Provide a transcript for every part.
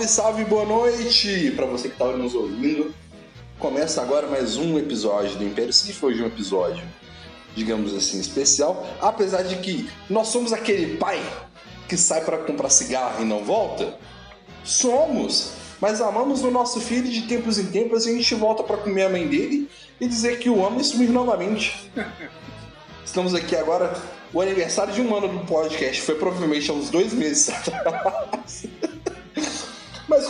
Salve, salve, boa noite para você que está nos ouvindo. Começa agora mais um episódio do Império Sif, hoje um episódio, digamos assim, especial, apesar de que nós somos aquele pai que sai para comprar cigarro e não volta. Somos, mas amamos o nosso filho e de tempos em tempos a gente volta para comer a mãe dele e dizer que o ama e sumir novamente. Estamos aqui agora, o aniversário de um ano do podcast foi provavelmente há uns dois meses atrás.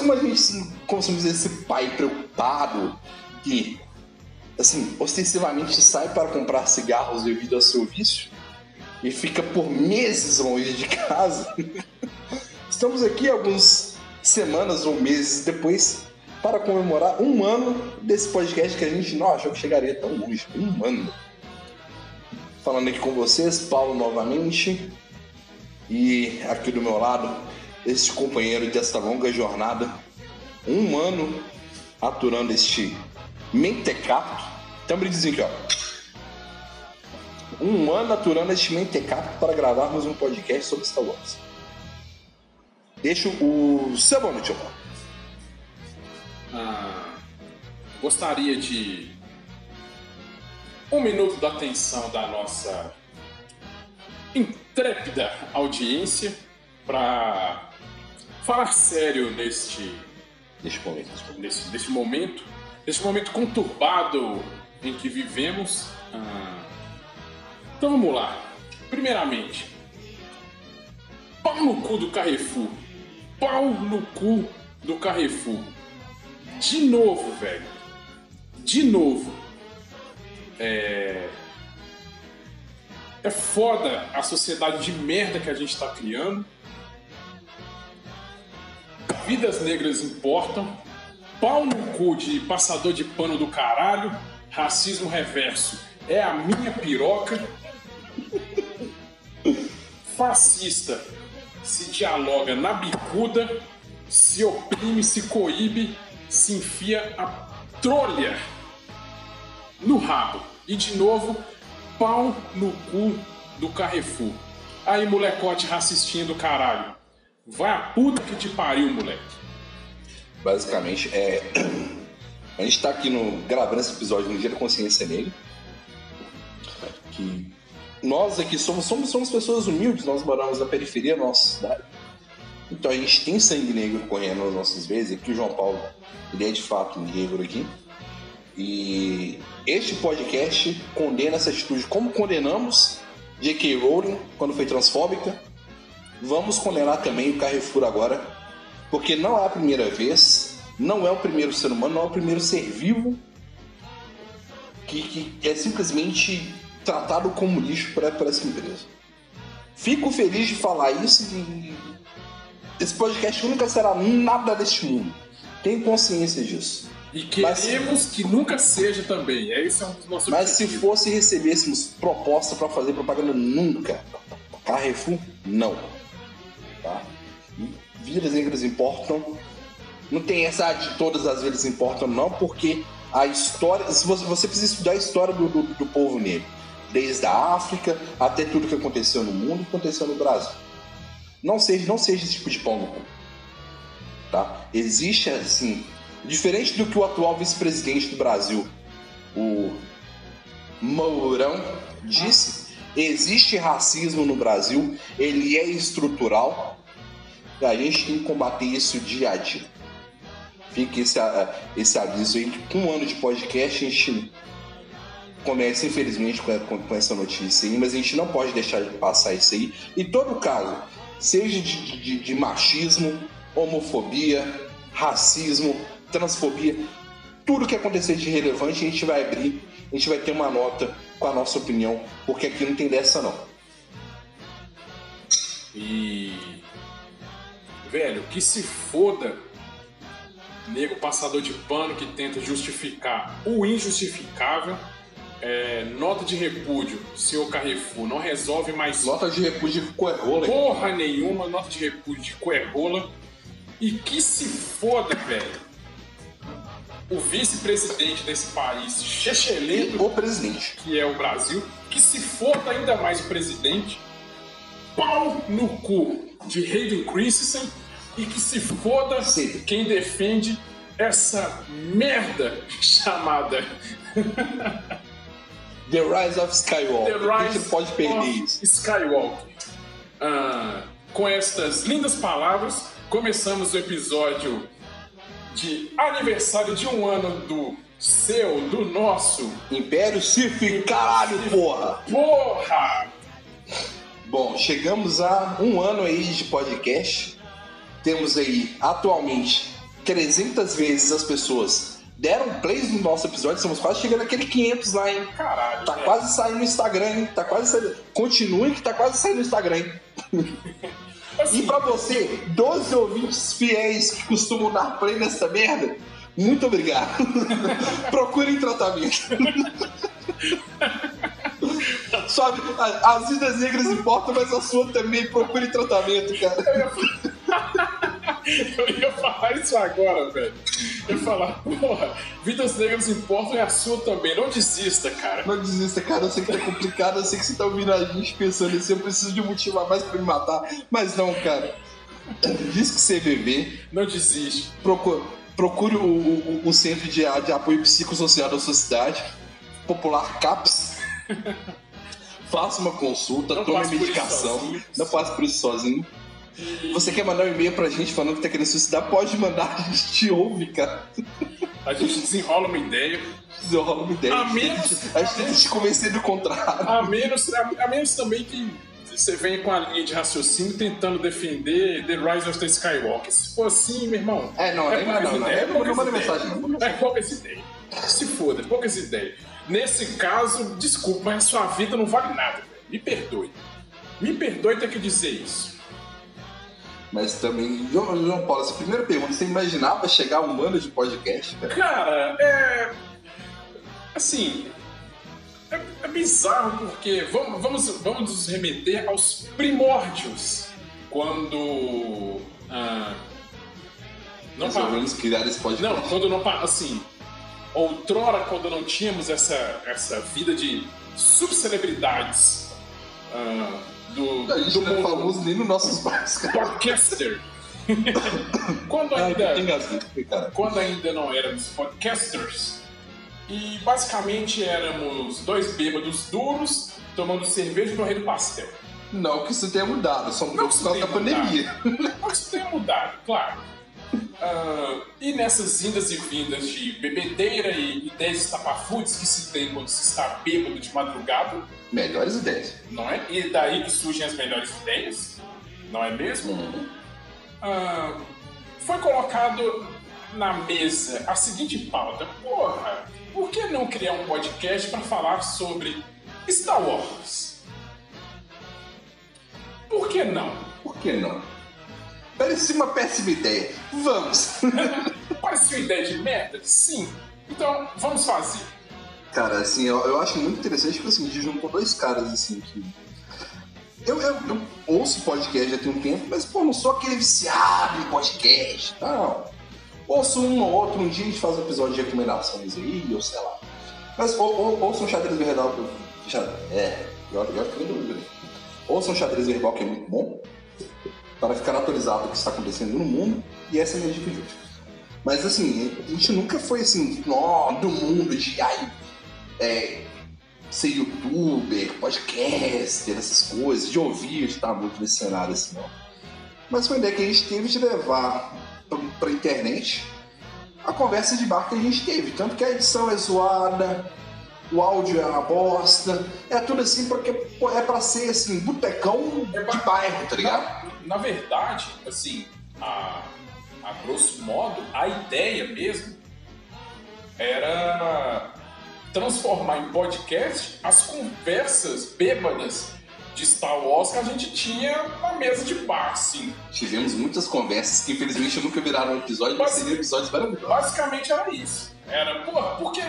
Como a gente, como somos esse pai preocupado que, assim, ostensivamente sai para comprar cigarros devido ao seu vício e fica por meses longe de casa, estamos aqui algumas semanas ou meses depois para comemorar um ano desse podcast que a gente não achou que chegaria tão longe. Um ano. Falando aqui com vocês, Paulo novamente. E aqui do meu lado, este companheiro desta longa jornada, um ano aturando este mentecato. Também dizem aqui, ó. Um ano aturando este mentecato para gravarmos um podcast sobre Star Wars. Deixo o seu nome, tio. Ah, gostaria de um minuto da atenção da nossa intrépida audiência para falar sério neste Neste momento. nesse, nesse momento, nesse momento conturbado em que vivemos. Ah, então vamos lá. Primeiramente, pau no cu do Carrefour. Pau no cu do Carrefour. De novo, velho. De novo. É. É foda a sociedade de merda que a gente tá criando. Vidas negras importam. Pau no cu de passador de pano do caralho. Racismo reverso é a minha piroca. Fascista se dialoga na bicuda, se oprime, se coíbe, se enfia a trolha no rabo. E de novo, pau no cu do Carrefour. Aí, molecote racistinha do caralho. Vai a puta que te pariu, moleque. Basicamente, é. A gente tá aqui no, gravando esse episódio no Dia da Consciência Negra. Que nós aqui somos, somos, somos pessoas humildes, nós moramos na periferia da nossa cidade. Então a gente tem sangue negro correndo nas nossas vezes. Aqui o João Paulo, ele é de fato negro aqui. E este podcast condena essa atitude como condenamos J.K. Rowling quando foi transfóbica. Vamos condenar também o Carrefour agora, porque não é a primeira vez, não é o primeiro ser humano, não é o primeiro ser vivo que, que é simplesmente tratado como lixo por, por essa empresa. Fico feliz de falar isso e esse podcast nunca será nada deste mundo. Tenho consciência disso. E queremos que nunca seja também. É esse é um dos nossos Mas se objetivos. fosse recebêssemos proposta para fazer propaganda, nunca. Carrefour, não. Tá? Vidas negras importam. Não tem essa de todas as vidas importam, não, porque a história. Você, precisa estudar a história do, do, do povo negro, desde a África até tudo que aconteceu no mundo, aconteceu no Brasil. Não seja, não seja esse tipo de pão no cu. Tá? Existe assim. Diferente do que o atual vice-presidente do Brasil, o Mourão, disse, existe racismo no Brasil, ele é estrutural, a gente tem que combater isso dia a dia. Fica esse, esse aviso aí, que com um ano de podcast a gente começa, infelizmente, com essa notícia aí, mas a gente não pode deixar de passar isso aí. E todo caso, seja de, de- de machismo, homofobia, racismo, transfobia, tudo que acontecer de relevante a gente vai abrir, a gente vai ter uma nota com a nossa opinião, porque aqui não tem dessa não. E velho, que se foda nego passador de pano que tenta justificar o injustificável. É, nota de repúdio, senhor Carrefour, não resolve mais Nota de repúdio de coerrola. porra nenhuma, nota de repúdio de coerrola. E que se foda, velho. O vice-presidente desse país, chechelento, o presidente. que é o Brasil, que se foda ainda mais o presidente, pau no cu de Hayden Christensen e que se foda Sim. quem defende essa merda chamada The Rise of Skywalker. The Rise você pode perder of isso? Skywalker. Ah, com estas lindas palavras, começamos o episódio de aniversário de um ano do seu, do nosso. Império Sith, caralho, porra! Porra! Bom, chegamos a um ano aí de podcast. Temos aí, atualmente, 300 vezes as pessoas deram plays no nosso episódio. Estamos quase chegando naquele 500 lá, hein? Caralho. Tá velho. quase saindo no Instagram, hein? Tá quase saindo. Continue que tá quase saindo no Instagram, hein? Assim, E pra você, 12 ouvintes fiéis que costumam dar play nessa merda, muito obrigado. Procurem tratamento. Só, a- as vidas negras importam, mas a sua também. Procure tratamento, cara. Eu ia falar isso agora, velho. Eu ia falar, porra, vidas negras importam e a sua também. Não desista, cara. Não desista, cara. Eu sei que tá complicado. Eu sei que você tá ouvindo a gente pensando assim. Eu preciso de um motivo a mais pra me matar. Mas não, cara. Diz que CVV. Não desiste. Procure, procure o, o- o Centro de, de Apoio Psicossocial da sua cidade, popular CAPS. Faça uma consulta, Não tome medicação. Não passe por isso sozinho. Você quer mandar um e-mail pra gente falando que tá querendo suicidar? Pode mandar, a gente te ouve, cara. A gente desenrola uma ideia. Desenrola uma ideia. A A gente menos- tenta- a gente tenta te convencer do contrário. A menos, a, a menos também que você venha com a linha de raciocínio tentando defender The Rise of the Skywalker. Se for assim, meu irmão. É, não, é não, poucas não, não, ideias, não, não manda ideias. mensagem, não. É poucas ideias. Nesse caso, desculpa, mas a sua vida não vale nada. velho. Me perdoe. Me perdoe ter que dizer isso. Mas também, João, João Paulo, essa primeira pergunta, você imaginava chegar um ano de podcast, cara? Cara, é. Assim. É, é bizarro porque. Vamos, vamos, vamos nos remeter aos primórdios. Quando. ah, não, Resolvemos criar esse podcast. não, quando não. Assim. Outrora, quando não tínhamos essa, essa vida de subcelebridades ah, do, A gente do não é mundo famoso nem nos nossos bares, cara. podcaster. quando Ai, ainda cara. quando ainda não éramos podcasters. E basicamente éramos dois bêbados duros tomando cerveja e correndo pastel. Não que isso tenha mudado, só mudou Não por que causa da pandemia. Mas isso tenha mudado, claro. Ah, e nessas indas e vindas de bebedeira e ideias estapafúrdias que se tem quando se está bêbado de madrugada, Melhores ideias. não é? E daí que surgem as melhores ideias, não é mesmo? Ah, foi colocado na mesa a seguinte pauta: porra, por que não criar um podcast para falar sobre Star Wars? Por que não? Por que não? Parecia uma péssima ideia. Vamos! Parecia uma ideia de merda? Sim. Então, vamos fazer. Cara, assim, eu, eu acho muito interessante, tipo assim, juntou dois caras, assim, que... Eu, eu, eu ouço podcast já tem um tempo, mas, pô, não sou aquele viciado em podcast, não. Ouço um ou outro, um dia a gente faz um episódio de recomendações aí, ou sei lá. Mas ou, ou, um xadrez verbal, que- xa- é, pior, pior que eu não lembro. Ouça um xadrez verbal que é muito bom, para ficar atualizado do que está acontecendo no mundo, e essa é a minha dica de hoje. Mas assim, a gente nunca foi assim, nó, do mundo de ai, é, ser youtuber, podcaster, essas coisas, de ouvir, estar muito nesse cenário assim, não. Mas foi uma ideia que a gente teve de levar pra, pra internet a conversa de bar que a gente teve. Tanto que a edição é zoada, o áudio é uma bosta, é tudo assim porque é pra ser assim, botecão É de bairro, tá ligado? Na, verdade, assim, a, a grosso modo, a ideia mesmo era transformar em podcast as conversas bêbadas de Star Wars que a gente tinha na mesa de bar, sim. Tivemos muitas conversas que infelizmente nunca viraram episódio, mas seriam episódios maravilhosos. Basicamente era isso. Era, porra, porque.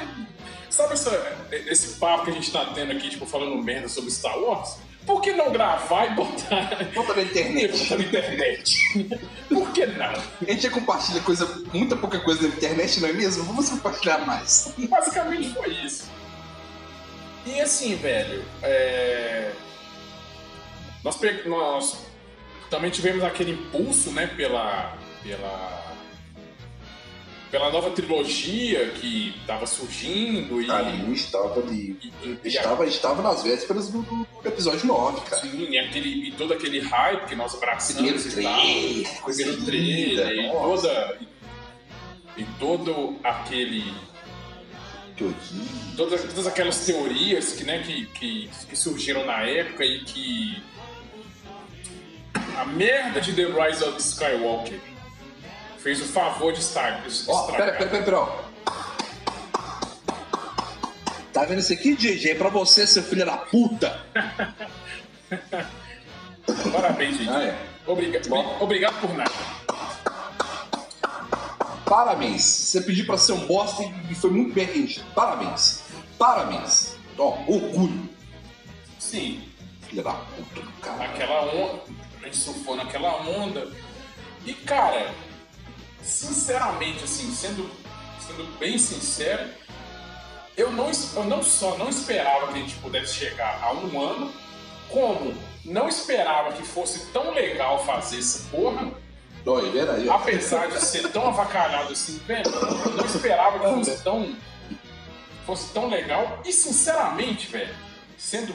Sabe essa, esse papo que a gente tá tendo aqui, tipo, falando merda sobre Star Wars? Por que não gravar e botar. Bota na internet. botar na internet? Por que não? A gente já compartilha coisa, muita pouca coisa na internet, não é mesmo? Vamos compartilhar mais. Basicamente foi isso. E assim, velho, é... nós, nós também tivemos aquele impulso, né, pela, pela, pela nova trilogia que estava surgindo e... Ali estava ali. e- e- e Estava, estava nas vésperas do, do episódio 9, cara. Sim, e, aquele, e todo aquele hype que nós abraçamos Primeiro e tal. primeiro trailer, e nossa. toda. E todo aquele. Todas, todas aquelas teorias que, né, que, que, que surgiram na época e que. A merda de The Rise of Skywalker fez o favor de estar. Ó, estragar. pera, pera, pera, pera. Tá vendo isso aqui, DJ? É pra você, seu filho da puta! Parabéns, gente. Ah, é. Obriga- Bom. Obrigado por nada. Parabéns! Você pediu pra ser um bosta e foi muito bem atendido. Parabéns! Parabéns! Ó, orgulho! Sim, Filha da puta do cara. naquela onda. A gente surfou naquela onda. E, cara, sinceramente, assim, sendo, sendo bem sincero, eu não, eu não só não esperava que a gente pudesse chegar a um ano, como não esperava que fosse tão legal fazer essa porra, é verdade. apesar de ser tão avacalhado assim, velho, eu não esperava que fosse tão, fosse tão legal. E sinceramente, velho, sendo.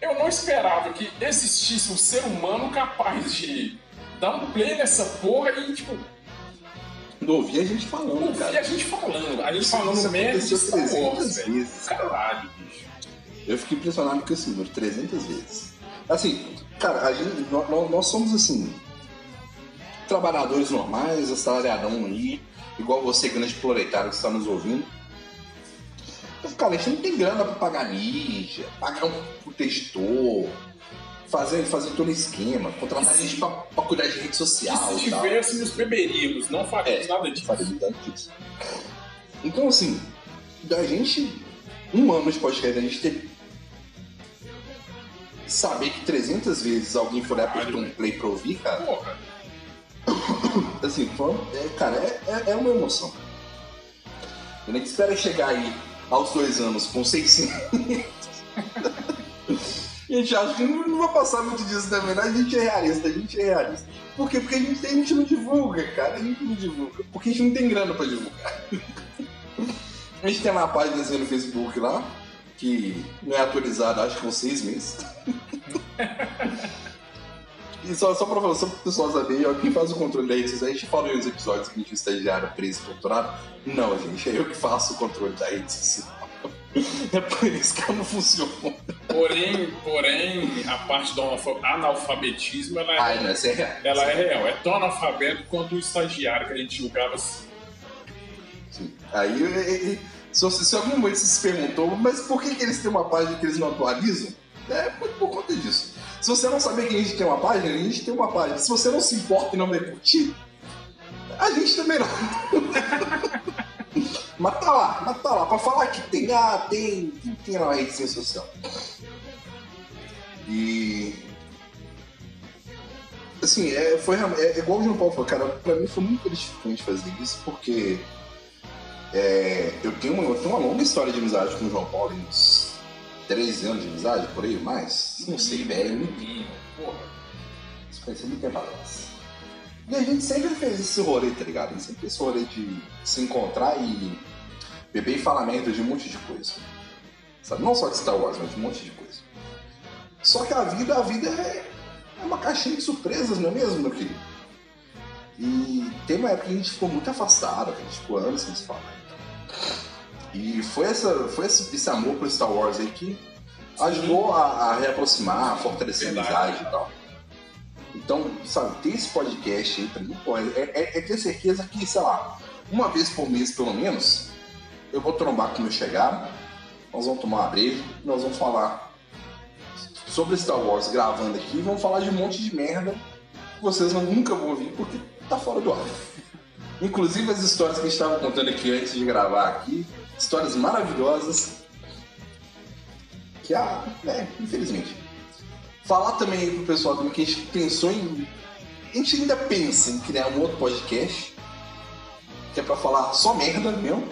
Eu não esperava que existisse um ser humano capaz de dar um play nessa porra e, tipo, Não ouvi a gente falando, cara. a gente falando. A gente Isso- falando isso merda de aconteceu Star Wars, 300 velho. vezes. Caralho, bicho. Eu fiquei impressionado com esse número, 300 vezes. Assim, cara, a gente, nó- nó- nós, somos assim, trabalhadores normais, assalariadão aí, igual você, grande proletário que está nos ouvindo. Então, cara, a gente não tem grana pra pagar mídia, pagar um editor, fazer, fazer todo esquema, contratar gente pra, pra cuidar de rede social se tivéssemos, beberíamos, não faríamos É, nada disso. faria nada disso. Então, assim, da gente, um ano de podcast, a gente ter. Saber que 300 vezes alguém for lá apertou um play pra ouvir, cara, Porra, assim, foi, é, cara, é, é, é uma emoção. A gente espera chegar aí aos dois anos com 600. A gente acha que não, vai passar muito disso também, né? A gente é realista, a gente é realista. Por quê? Porque a gente, a gente não divulga, cara. A gente não divulga. Porque a gente não tem grana pra divulgar. A gente tem uma página no Facebook lá, que não é atualizada, acho que com seis meses. E só, só pra falar, só pro pessoal saber, ó, quem faz o controle da rede a gente falou nos episódios que a gente é estagiário preso torturado. Não, gente, é eu que faço o controle da rede. É por isso que não funciono. porém, porém, a parte do analfa- analfabetismo, ela é Ai, não, é real. Ela é real, é tão analfabeto quanto o estagiário que a gente julgava assim. Sim. Aí, e- e- se, se algum momento você se perguntou, mas por que, que eles têm uma página que eles não atualizam? É por, por conta disso. Se você não saber que a gente tem uma página, a gente tem uma página. Se você não se importa e não vai curtir, a gente também não. mas tá lá, mas tá lá. Pra falar que tem, ah, tem, tem, tem lá uma rede social. E. Assim, é, foi, é, é igual o João Paulo falou, cara, pra mim foi muito gratificante fazer isso, porque é, eu, tenho uma, eu tenho uma longa história de amizade com o João Paulo, uns 13 anos de amizade, por aí, mais? Não sei, velho. Menino, porra. Isso foi muito tempo atrás. E a gente sempre fez esse rolê, tá ligado? A gente sempre fez esse rolê de se encontrar e beber e falar merda de um monte de coisa. Sabe? Não só de Star Wars, mas de um monte de coisa. Só que a vida, a vida é, é uma caixinha de surpresas, não é mesmo, meu querido? E tem uma época que a gente ficou muito afastado, que a gente ficou anos sem se falar. então. E foi, essa, foi esse, esse amor por Star Wars aí que ajudou a, a reaproximar, a fortalecer a amizade e tal. Então, sabe, ter esse podcast aí pra mim, pô, é, é- é ter certeza que, sei lá, uma vez por mês pelo menos, eu vou trombar com o meu chegado, nós vamos tomar uma breja, nós vamos falar sobre Star Wars gravando aqui vamos falar de um monte de merda que vocês nunca vão ouvir porque tá fora do ar. Inclusive as histórias que a gente estava contando aqui antes de gravar aqui, histórias maravilhosas. Que ah, é, infelizmente. Falar também aí pro pessoal também que a gente pensou em. A gente ainda pensa em criar um outro podcast. Que é pra falar só merda mesmo.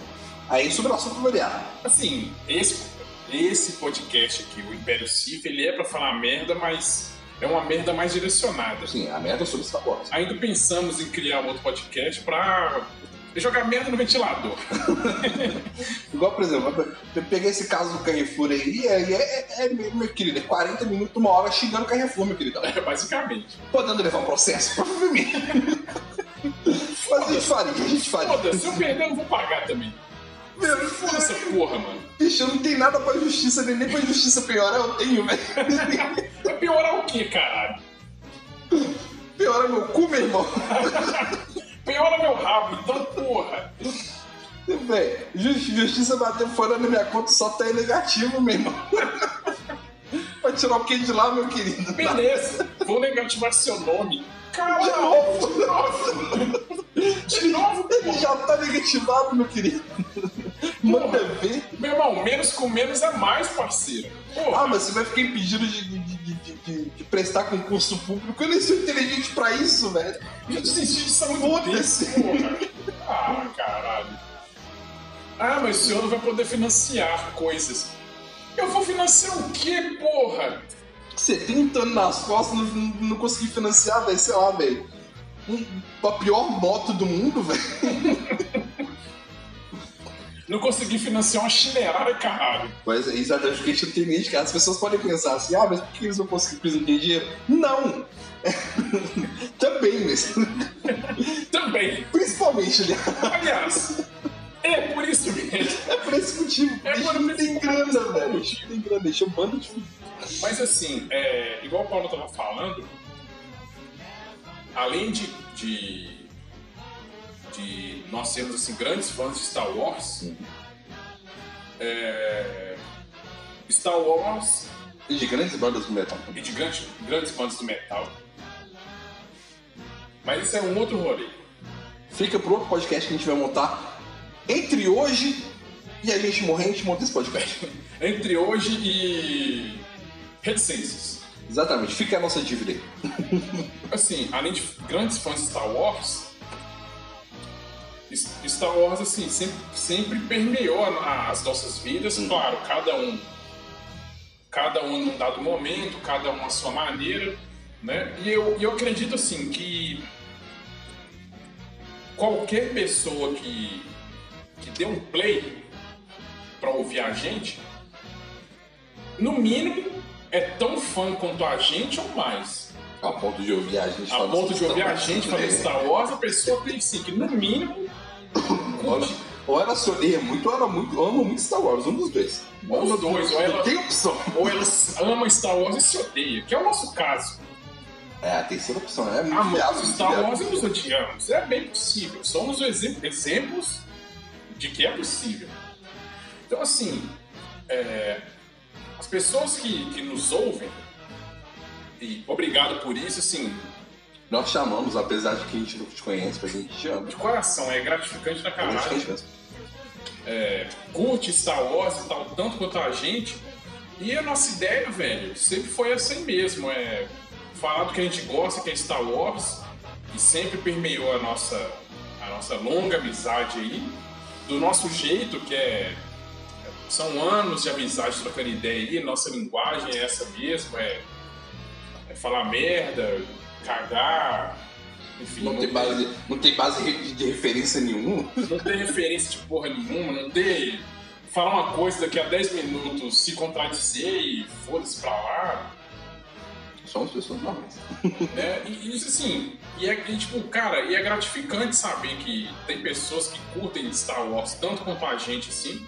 Aí sobre o assunto variado. Assim, esse, esse podcast aqui, o Império Sif, ele é pra falar merda, mas é uma merda mais direcionada. Sim, a merda é sobre Star Wars. Ainda pensamos em criar um outro podcast pra jogar merda no ventilador. Igual, por exemplo, eu peguei esse caso do Carrefour aí, é, é, é meu querido, é 40 minutos, uma hora xingando o Carrefour, meu querido. É, basicamente. Podendo levar um processo? Provavelmente. Mas a gente faria, a gente faria. Foda-se, se eu perder, eu vou pagar também. Meu, Foda essa porra, mano. Bicho, eu não tenho nada pra justiça, nem, nem pra justiça piorar eu tenho, velho. Vai piorar o quê, caralho? Piora meu cu, meu irmão. Piora meu rabo, então porra. Véi, justi- justiça bateu fora na minha conta só tá em negativo, meu irmão. Vai tirar o que de lá, meu querido? Beleza, vou negativar seu nome. Caralho, De novo. de novo. De novo, Ele já tá negativado, meu querido. Manda ver. Meu irmão, menos com menos é mais, parceiro. Porra. Ah, mas você vai ficar impedido de, de, de, de- de- de prestar concurso público. Eu nem sou inteligente pra isso, velho. Já desisti há muito Foda-se. Ah, caralho. Ah, mas o senhor não vai poder financiar coisas. Eu vou financiar o quê, porra? Você tem um nas costas não, não, não consegui financiar, velho. Sei lá, velho. Um, a pior moto do mundo, velho. Não consegui financiar uma chineirada, caralho. Mas é exatamente porque a gente não tem nem de casa. As pessoas podem pensar assim, ah, mas por que eles não conseguiram, têm dinheiro? Não! Também, mas Também. principalmente, aliás. Aliás, é por isso mesmo. É por esse motivo. É por não tem grana, velho. Não tem grana, deixa eu bando de Mas assim, é, igual o Paulo tava falando, além de, de, de nós sermos assim, grandes fãs de Star Wars, é, Star Wars E de grandes bandas do metal. e de grandes, grandes fãs do metal. Mas isso é um outro rolê. Fica pro outro podcast que a gente vai montar entre hoje e a gente morrer, a gente monta esse podcast. Entre hoje e reticências. Exatamente, fica a nossa dívida aí. assim, além de grandes fãs de Star Wars, Star Wars assim sempre, sempre permeou as nossas vidas, claro, cada um cada um num dado momento, cada um à sua maneira, né? E eu, eu acredito assim que qualquer pessoa que que dê um play para ouvir a gente, no mínimo é tão fã quanto a gente ou mais. A ponto de ouvir a gente A ponto de ouvir a gente falar Star Wars, a pessoa tem sim, que no mínimo Ou- Ou ela se odeia muito, ou ela muito, ama muito Star Wars, um dos dois. Ou os dois, ou ela- Tem opção. ou ela ama Star Wars e se odeia, que é o nosso caso. É, a terceira opção, é muito Amamos viável, Star. Wars e nos odiamos. É bem possível. Somos exe- exemplos de que é possível. Então, assim, é, as pessoas que, que nos ouvem, e obrigado por isso, assim, Nós chamamos, apesar de que a gente não te conhece, mas a gente te ama. de coração, é gratificante na A gente caralho. te mesmo. curte Star Wars e tal, tanto quanto a gente. E a nossa ideia, velho, sempre foi aí mesmo, é falar do que a gente gosta, que é Star Wars, e sempre permeou a nossa, a nossa longa amizade aí, do nosso jeito, que é. São anos de amizade trocando ideia aí, nossa linguagem é essa mesmo, é, é falar merda, cagar, enfim. Não tem base, não tem base de, referência nenhuma. não ter referência de porra nenhuma, não ter. falar uma coisa daqui a 10 minutos, se contradizer e foda-se pra lá, Somos pessoas normais. né? E e isso assim, e é e, tipo, cara, e é gratificante saber que tem pessoas que curtem Star Wars tanto quanto a gente, assim.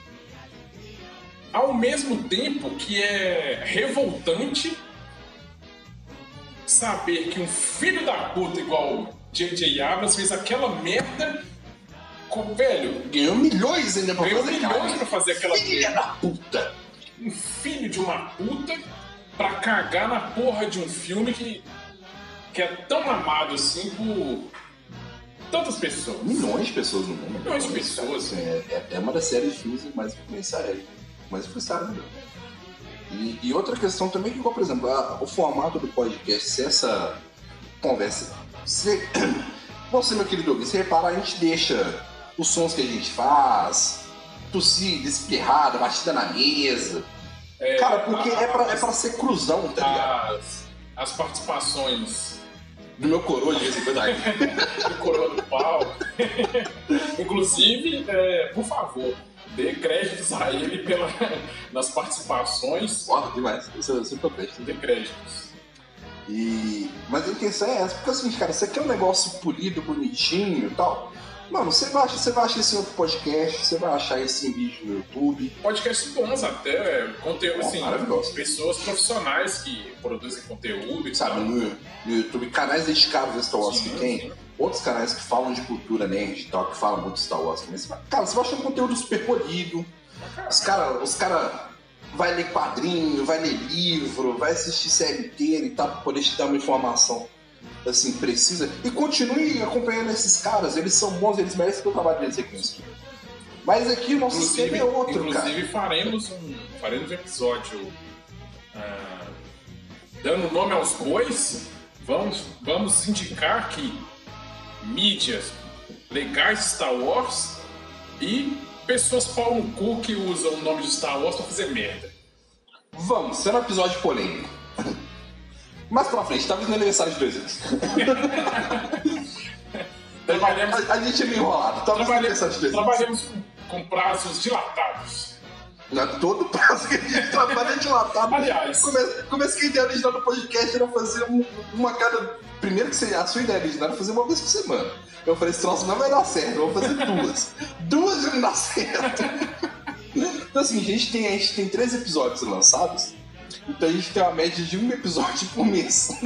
Ao mesmo tempo que é revoltante saber que um filho da puta igual J.J. Abrams fez aquela merda com, velho, Ganhou milhões ainda pra ganhou fazer milhões pra fazer aquela Filha merda. da puta! um filho de uma puta pra cagar na porra de um filme que, que é tão amado assim por tantas pessoas. Milhões de pessoas no mundo. Milhões de pessoas. É, é, é uma das séries de filmes mais influenciadas. Mais influenciadas. E, e outra questão também que, igual, por exemplo, a- o formato do podcast, se essa conversa. Se, você, meu querido ouvinte, se reparar, a gente deixa os sons que a gente faz, tossida, espirrada, batida na mesa. É, Cara, porque a- é pra, é pra ser cruzão, tá ligado? as, as participações Do meu coroa de vez em quando. Do Coroa do Pau. Inclusive, é, por favor, dê créditos a ele pela, nas participações. Foda demais. Isso eu sempre presto. Dê créditos. E... Mas a intenção é essa, porque assim, cara, você quer um negócio polido, bonitinho e tal. Mano, você vai, achar, você vai achar esse outro podcast, você vai achar esse vídeo no YouTube. Podcasts bons até, conteúdo Ó, assim, maravilhoso. pessoas profissionais que produzem conteúdo e Sabe, tal. no, no YouTube, canais dedicados a Star Wars que tem, sim. Outros canais que falam de cultura nerd e tal, que falam muito de Star Wars também. Cara, você vai achar um conteúdo super polido. Os caras os cara vai ler quadrinho, vai ler livro, vai assistir série inteira e tal, pra poder te dar uma informação assim, precisa. E continue acompanhando esses caras, eles são bons, eles merecem o trabalho deles reconhecido. Mas aqui o nosso Inclusive, esquema é outro, inclusive faremos um faremos um episódio ah, dando nome aos bois. Vamos, vamos indicar que mídias legais de Star Wars e pessoas pau no cu que usam o nome de Star Wars pra fazer merda. Vamos, será um episódio polêmico. Mais pra frente, talvez no aniversário de dois anos. A, a gente é meio enrolado, talvez no trabalhamos, aniversário de dois anos. trabalhamos com prazos dilatados. Não é todo prazo que a gente trabalha dilatado. Aliás. Começa, começa que a ideia original do podcast era fazer um- uma cada. Primeiro que você, a sua ideia original era fazer uma vez por semana. Eu falei, esse troço não vai dar certo, eu vou fazer duas. duas não dá certo. então assim, a gente tem, a gente tem três episódios lançados. Então a gente tem uma média de um episódio por mês.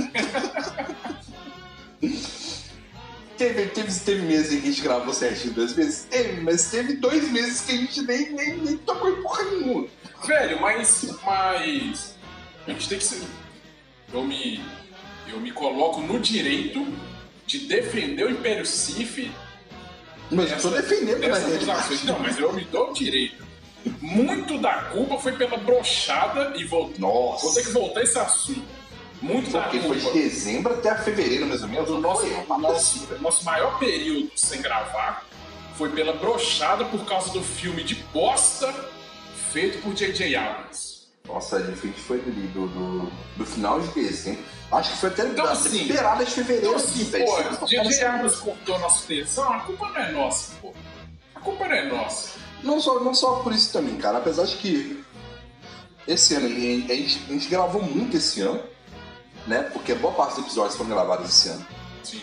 Teve, teve, teve meses em que a gente gravou certinho duas vezes? Teve, mas teve dois meses que a gente nem, nem, nem tocou em porra nenhuma. Velho, mas. Mas. A gente tem que ser. Eu me. Eu me coloco no direito de defender o Império Sif Mas eu tô defendendo na dessas realidade. acusações. Não, mas eu me dou o direito. Muito da culpa foi pela brochada e vou, Nossa. vou ter que voltar esse assunto. Muito Porque foi de dezembro até fevereiro, mais ou menos. O nosso, Foi nosso, loucura. nosso maior período sem gravar foi pela brochada por causa do filme de bosta feito por J.J. Abrams. Nossa, a gente foi do, do, do final de dezembro. Acho que foi até Então, da assim, de fevereiro. Então, assim, assim, pô, J.J. Abrams cortou nosso tesão, a culpa não é nossa, pô. A culpa não é nossa. Não só, não só por isso também, cara. Apesar de que esse ano a gente- a gente gravou muito esse ano, né? Porque boa parte dos episódios foram gravados esse ano. Sim.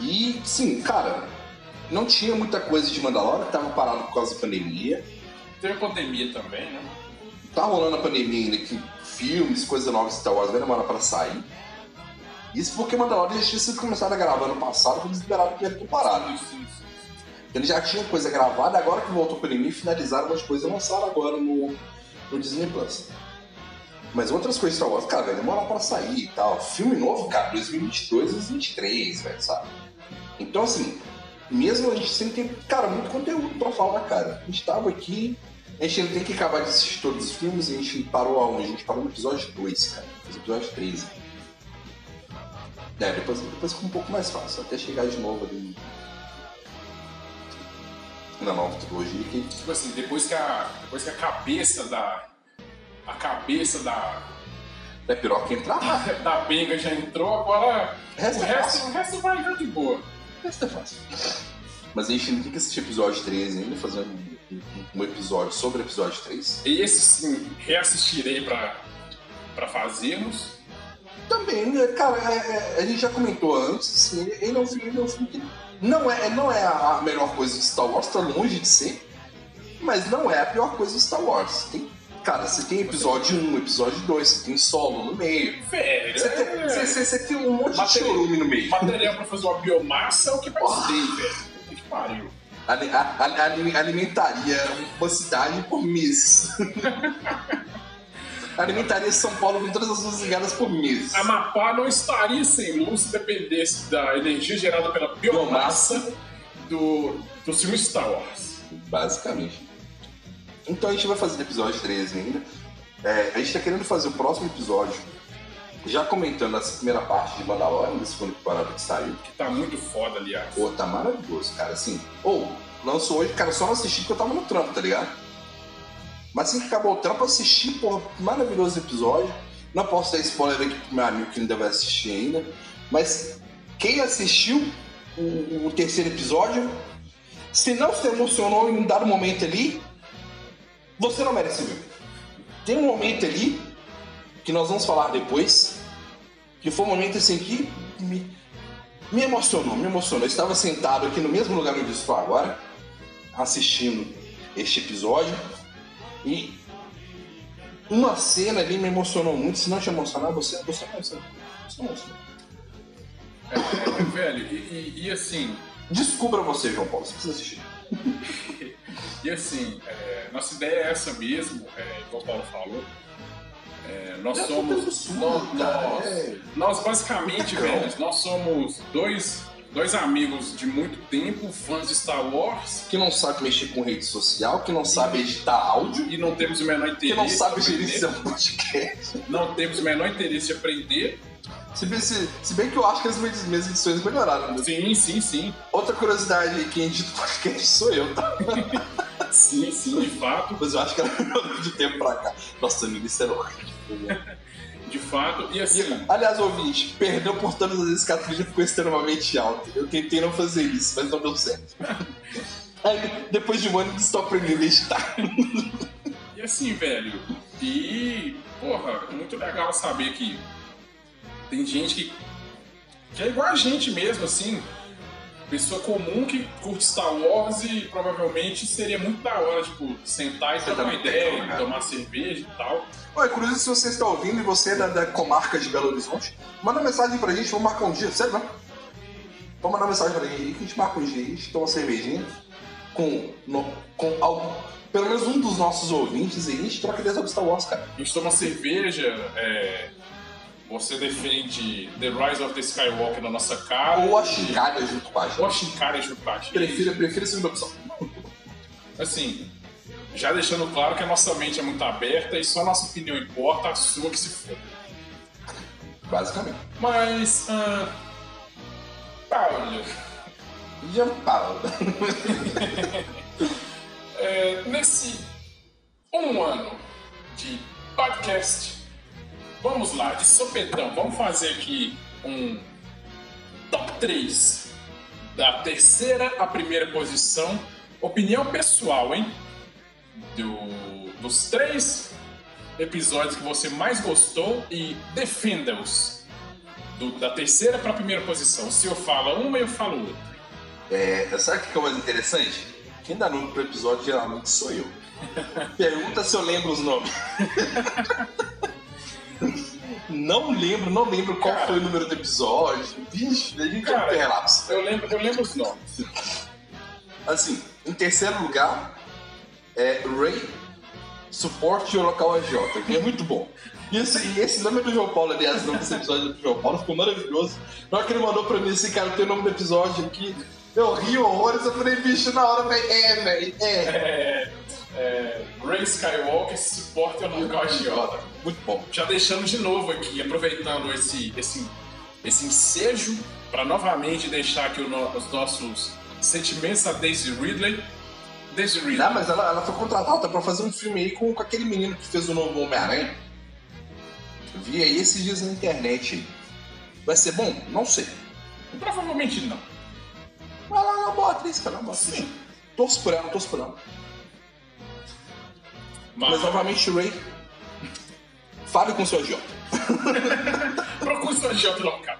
E, sim, cara, não tinha muita coisa de Mandalorian, tava parado por causa da pandemia. Teve pandemia também, né? Tá rolando a pandemia ainda que filmes, coisas novas de Star Wars vai demorar pra sair. Isso porque Mandalorian já tinha sido começado a gravar ano passado, foi liberado que ia ter parado. Sim, sim, sim. Ele já tinha coisa gravada, agora que voltou a pandemia, finalizaram umas coisas e lançaram agora no, no Disney Plus. Mas outras coisas Star Wars, cara, vai demorar pra sair e tal. Filme novo, cara, 2022, 2023, velho, sabe? Então, assim, mesmo a gente sem ter, cara, muito conteúdo pra falar, cara. A gente tava aqui, a gente ainda tem que acabar de assistir todos os filmes e a gente parou aonde? A gente parou no episódio 2, cara. Fez o episódio 13. É, depois, depois fica um pouco mais fácil, até chegar de novo ali na nova trilogia que Tipo assim, depois que a, depois que a cabeça da. A cabeça da. é piroca entrar, Da benga já entrou, agora. O resto o, é resto, o resto vai já de boa. Essa é fácil. Mas a gente não tem que assistir episódio 13 ainda, fazendo um, um- episódio sobre o episódio 3. Esse sim, reassistirei pra, pra fazermos. Também, né, cara, é- é- a gente já comentou antes, assim, ele, ele é um filme, ele é um filme que não é, não é a melhor coisa de Star Wars, tá longe de ser, mas não é a pior coisa de Star Wars. Tem, cara, você tem episódio 1, episódio 2, você tem solo no meio. Velho, Você tem, você- você- você tem um monte de chorume no meio. material pra fazer uma biomassa é o que vai Porra. ter, velho. Puta que pariu. A- a- ali- alimentaria uma cidade por mês. alimentaria São Paulo com todas as luzes ligadas por mês. Amapá não estaria sem luz se dependesse da energia gerada pela biomassa do, do filme Star Wars. Basicamente. Então a gente vai fazer o episódio 13 ainda. É, a gente tá querendo fazer o próximo episódio já comentando essa primeira parte de Mandalorian, da segunda temporada que saiu. Que tá muito foda, aliás. Pô, tá maravilhoso, cara. Assim, ou lançou hoje, cara, só não assisti porque eu tava no trampo, tá ligado? Mas assim que acabou o trampo, assisti, porra, maravilhoso episódio. Não posso dar spoiler aqui pro meu amigo que ainda vai assistir ainda. Mas quem assistiu o, o terceiro episódio, se não se emocionou em um dado momento ali, você não merece ver. Tem um momento ali que nós vamos falar depois, que foi um momento assim que me, me emocionou, me emocionou. Eu estava sentado aqui no mesmo lugar onde estou agora, assistindo este episódio, e uma cena ali me emocionou muito. Se não te emocionar, você, você não você, você não é, é, velho, e, e, e, assim. Descubra você, João Paulo, você precisa assistir. e assim, é, nossa ideia é essa mesmo, é, igual o Paulo falou. É, nós é somos. Nós, nós, é. nós, basicamente, velho, nós somos dois, dois amigos de muito tempo, fãs de Star Wars. Que não sabe mexer com rede social, que não sabe editar áudio. E não temos o menor interesse. Que não sabe gerenciar um podcast. Não temos o menor interesse de aprender. Se bem, se, se bem que eu acho que as minhas, minhas edições melhoraram. Né? Sim, sim, sim. Outra curiosidade, quem edita podcast sou eu, tá? sim, sim, de fato. Mas eu acho que era de tempo pra cá. Nossa, amigo, isso era horrível. De fato, e assim. E, aliás, ouvinte, perdão por todas as vezes que a trilha ficou extremamente alta. Eu tentei não fazer isso, mas não deu certo. Aí, depois de um ano, estou aprendendo a editar. E assim, velho, e. Porra, é muito legal saber que tem gente que, que é igual a gente mesmo, assim, pessoa comum que curte Star Wars e provavelmente seria muito da hora, tipo, sentar e trocar uma ideia, né? tomar cerveja e tal. Oi, inclusive, se você está ouvindo e você é da, da, comarca de Belo Horizonte, manda mensagem pra gente, vamos marcar um dia, sério, não? Vamos mandar mensagem pra gente que a gente marca um dia, a gente toma uma cervejinha com, no, com algo, pelo menos um dos nossos ouvintes e a gente troca ideias sobre Star Wars, cara. A gente toma cerveja, é você defende The Rise of the Skywalker na nossa cara. Ou a Shinkara junto com a gente. Ou a Shinkara junto com a gente. Prefiro, prefiro a segunda opção. Assim, já deixando claro que a nossa mente é muito aberta e só a nossa opinião importa, a sua que se for. Basicamente. Mas. Uh, Paulo. Já Paulo. é, nesse um ano de podcast Vamos lá, de sopetão, vamos fazer aqui um top 3 da terceira à primeira posição. Opinião pessoal, hein? Do, dos três episódios que você mais gostou e defenda-os. Da terceira para a primeira posição. O senhor fala uma e eu falo outra. É, sabe o que é o mais interessante? Quem dá nome pro episódio geralmente sou eu. Pergunta se eu lembro os nomes. Não lembro, não lembro qual cara, foi o número do episódio. Vixe, a gente cara, é um Eu lembro, eu lembro os nomes. Assim, em terceiro lugar, é Ray Suporte o Local AJ, que é muito bom. E esse, esse nome é do João Paulo, aliás, o nome desse episódio é do João Paulo ficou maravilhoso. Na hora que ele mandou pra mim assim, cara, tem o nome do episódio aqui. Eu ri horrores, eu falei, bicho, na hora, velho, é, velho, é. é é, Ray Skywalker suporte ao local agiota. Muito bom. Já deixando de novo aqui, aproveitando esse, esse, esse ensejo, para novamente deixar aqui no, os nossos sentimentos a Daisy Ridley. Daisy Ridley. Não, mas ela, ela foi contratada para fazer um filme aí com, com aquele menino que fez o novo Homem-Aranha. Vi aí esses dias na internet. Vai ser bom? Não sei. Provavelmente não. Mas ela é uma boa atriz, cara. É uma boa atriz. Sim. Torço por ela, torço por ela. Mas, Mas novamente, Ray, fale com seu agiota. Procure seu agiota local.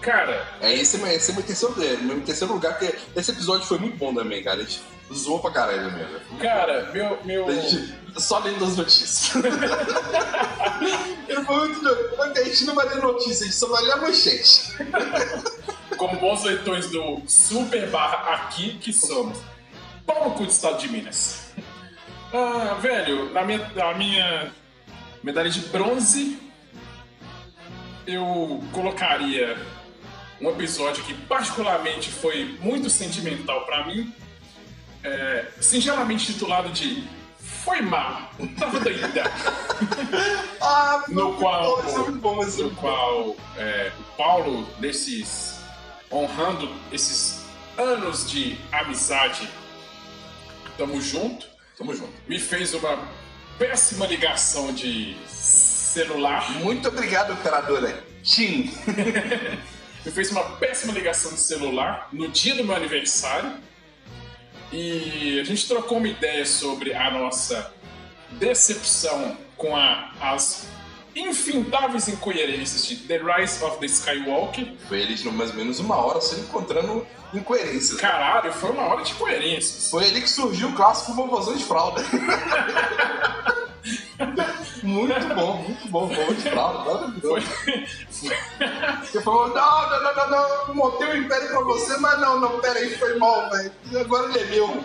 Cara. É, esse, esse é meu terceiro, é, meu terceiro lugar, porque esse episódio foi muito bom também, cara. A gente zoou pra caralho mesmo. Cara, meu. meu... Gente, só lendo as notícias. Ele foi muito. A gente não vai ler notícias, a gente só vai ler a manchete. Como bons leitores do Super Barra aqui que somos. Pau no cu do estado de Minas. Ah, velho, na minha, na minha Medalha de bronze, eu colocaria um episódio que particularmente foi muito sentimental pra mim, é, singelamente titulado de Foi Mal, Tava Doidão. Ah, no qual, é no qual é, o Paulo, desses honrando esses anos de amizade, tamo junto, Tamo junto. me fez uma péssima ligação de celular. Muito obrigado, operadora. Tim. Me fez uma péssima ligação de celular no dia do meu aniversário. E a gente trocou uma ideia sobre a nossa decepção com a- as infindáveis incoerências de The Rise of the Skywalker. Foi eles mais ou menos uma hora se encontrando incoerências. Caralho, foi uma hora de coerências. Foi ali que surgiu o clássico vovôzão de fralda. muito bom, muito bom, vovô de fralda. Maravilhoso. foi- Você falou, não, não, não, não, não, montei o império pra você, mas não, não, pera aí, foi mal, velho. Agora ele é meu.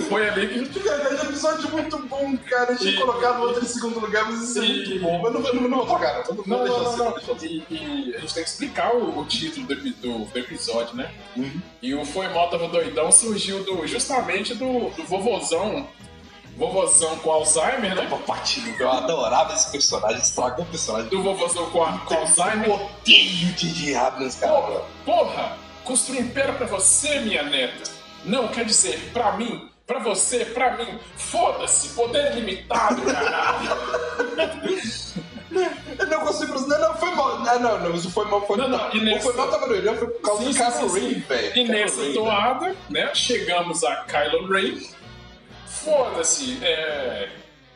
Foi ali que. Cara, é um episódio muito bom, cara. Eu tinha E- colocado outro em segundo lugar, mas isso é muito bom. Mas não, não, não vou trocar, não. Não, Não, assim, não. E, e a gente tem que explicar o, o título do, do- do episódio, né? Uhum. E o Foi Mal Tava Doidão surgiu do, justamente do, do vovozão. Vovozão com Alzheimer, né? Papatinho, eu adorava esse personagem, estragou o personagem. Do vovozão com, a- com Alzheimer. Eu odeio Didi Abrams, cara. Porra, porra, construir um império pra você, minha neta. Não, quer dizer, pra mim, pra você, pra mim. Foda-se, poder ilimitado, caralho. Eu não consigo Não, não, foi mal. Não, não, não, isso foi mal. Foi, Não, não, e o nessa- foi mal tava doido, foi por causa Sim, do Kylo Ren, velho. E nessa toada, né, chegamos a Kylo Ren. Foda-se, é...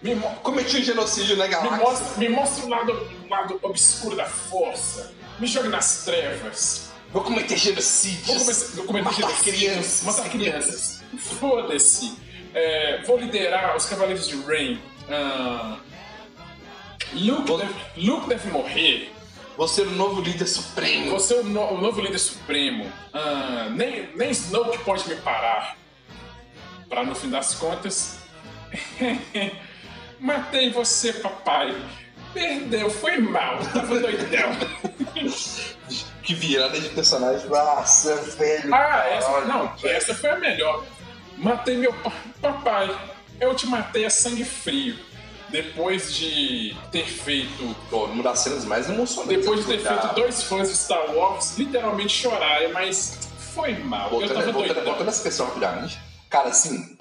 Me. Cometi um genocídio na me, galáxia. mostra, me mostra o lado, o lado obscuro da força. Me jogue nas trevas. Vou cometer genocídios. Vou começar, vou cometer Matar genocídio, crianças. Matar crianças. Foda-se. É, vou liderar os Cavaleiros de Rain. Ah, Luke, Vou- deve, Luke deve morrer. Vou ser o novo líder supremo. Você é o, no- o novo líder supremo. Ah, nem, nem Snoke pode me parar. Pra no fim das contas. Matei você, papai. Perdeu, foi mal. Tava doidão. Que virada de personagem. Nossa, velho. Ah, essa, não, essa foi a melhor. Matei meu pa- papai. Eu te matei a sangue frio. Depois de ter feito. Pô, uma das cenas mais emocionantes. Depois de ter da- feito dois fãs de Star Wars literalmente chorarem, mas foi mal. Eu Voltando, tava voltando, voltando essa questão rapidamente, cara, assim.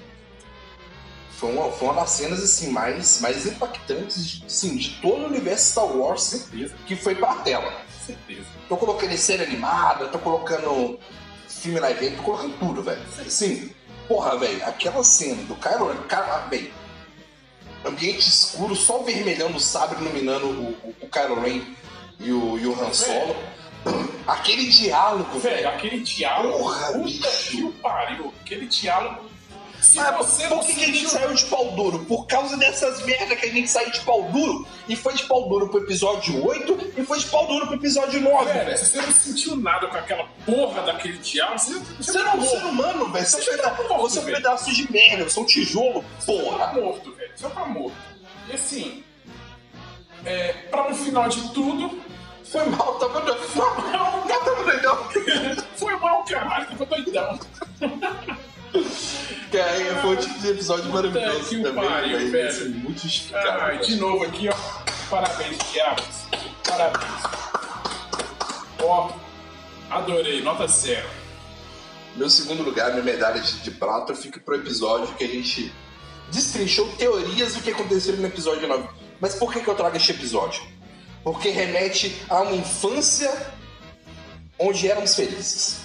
Foi uma, foi uma das cenas assim, mais, mais impactantes de, assim, de todo o universo Star Wars Certeza, que foi pra tela. certeza. Tô colocando série animada, tô colocando filme live tô colocando tudo, velho. Sim, porra, velho, aquela cena do Kylo Ren, cara, velho, ambiente escuro, só o vermelhão do sabre iluminando o, o, o Kylo Ren e o, e o Han Solo. Aquele diálogo, Velho, velho. aquele diálogo. Porra, puta bicho. que pariu. Aquele diálogo. Se Ah, você por que, que a gente saiu de pau duro? Por causa dessas merdas que a gente saiu de pau duro e foi de pau duro pro episódio 8 e foi de pau duro pro episódio 9. Velho, se você não sentiu nada com aquela porra daquele diálogo, você, Você não é um ser humano, velho. Você, é um peda- você é um pedaço de merda, você é um tijolo, tá porra. morto, velho. Só tá morto. E assim, é, pra no final de tudo, Foi mal, tava doido. Não, não tava doidão. foi mal, caralho, tava doidão. Que aí foi o tipo de episódio maravilhoso que também, pariu, velho. velho. Assim, muito. Ai, de novo aqui, ó. Parabéns, Diabos. Parabéns. Ó, adorei, nota zero. Meu segundo lugar, minha medalha de, de prata, fica pro episódio que a gente destrinchou teorias do que aconteceu no episódio 9. Mas por que, que eu trago este episódio? Porque remete a uma infância onde éramos felizes.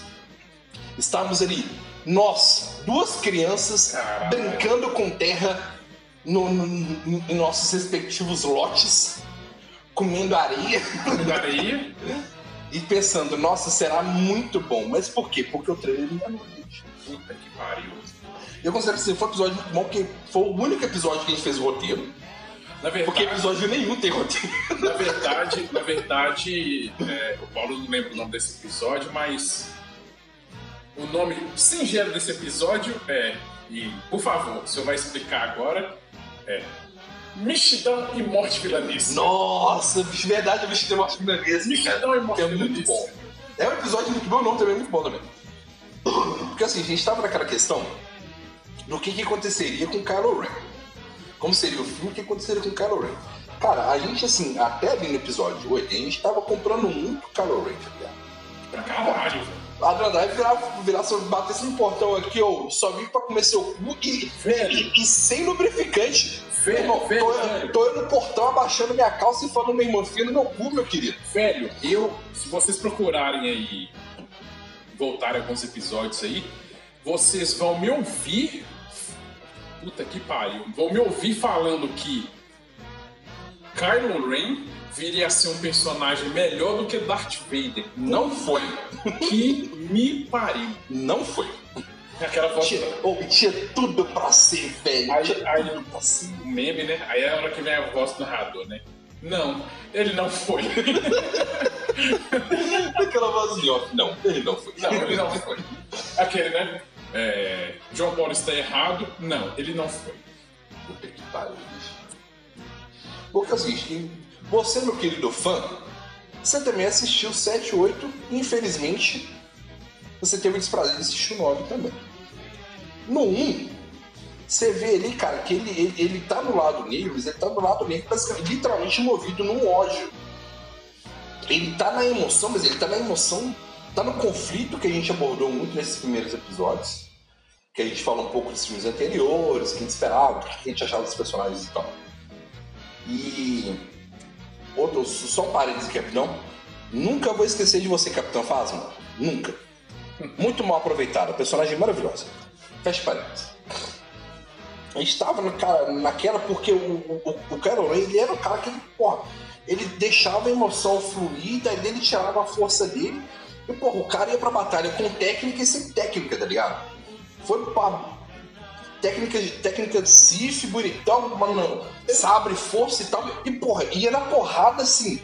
Estávamos ali, nós, duas crianças, Caralho. brincando com terra no- no- no- em nossos respectivos lotes, comendo areia. Da areia. E pensando, nossa, será muito bom. Mas por quê? Porque o trailer me enganou, gente. Puta que pariu. Eu considero que esse foi um episódio muito bom, porque foi o único episódio que a gente fez roteiro. Na verdade, Porque episódio nenhum tem roteiro. na verdade, na verdade é, o Paulo não lembra o nome desse episódio, mas o nome singelo desse episódio é, e por favor, o senhor vai explicar agora, é Mexidão e Morte Vilanesca. Nossa, verdade, o bicho tem morte vilanesca, Mexidão e Morte Que é muito bom. É um episódio muito bom, não, também é muito bom também. Porque assim, a gente tava naquela questão do que, que aconteceria com Kylo Ren. Como seria o filme, o que aconteceria com Kylo Ren. Cara, a gente, assim, até ali no episódio 8, a gente tava comprando muito Kylo Ren, tá ligado? Pra caralho, velho. A Adriana virar, virar, batesse no portão aqui, eu só vim pra comer seu cu e, e, e sem lubrificante. Velho, irmão, velho, tô, velho. tô eu no portão abaixando minha calça e falando, meu irmão, fio no meu cu, meu querido. Velho, eu, se vocês procurarem aí, voltarem alguns episódios aí, vocês vão me ouvir. Puta que pariu. Vão me ouvir falando que Kylo Ren viria a ser um personagem melhor do que Darth Vader. Não foi. Que me pariu. Não foi. Aquela voz. Tinha, oh, tinha tudo pra ser, velho. Aí- tinha aí- tudo pra ser. O meme, né? Aí é a hora que vem a voz do narrador, né? Não, ele não foi. Aquela voz em off. Não, ele não foi. Não, ele não foi. Aquele, né? É, João Paulo está errado. Não, ele não foi. Puta que pariu, bicho. Porque assim, você, meu querido fã, você também assistiu 7 8, infelizmente, você teve o desprazer de assistir o 9 também. No 1, você vê ali, cara, que ele, ele, ele tá do lado negro, mas ele tá do lado negro, basicamente, literalmente movido num ódio. Ele tá na emoção, mas ele tá na emoção, tá no conflito que a gente abordou muito nesses primeiros episódios. Que a gente fala um pouco dos filmes anteriores, o que a gente esperava, o que a gente achava dos personagens e tal. E. Outro, só um parênteses, capitão. Nunca vou esquecer de você, Capitão Phasma. Nunca. Muito mal aproveitado. Personagem maravilhosa. Fecha parênteses. A gente tava na, cara, naquela porque o, o, o Ren, ele era o cara que ele, porra, ele deixava a emoção fluir, daí ele tirava a força dele. E, porra, o cara ia pra batalha com técnica e sem técnica, tá ligado? Foi pra técnica de, técnica de Sif, bonitão, mano, sabre, força e tal. E, porra, ia na porrada assim,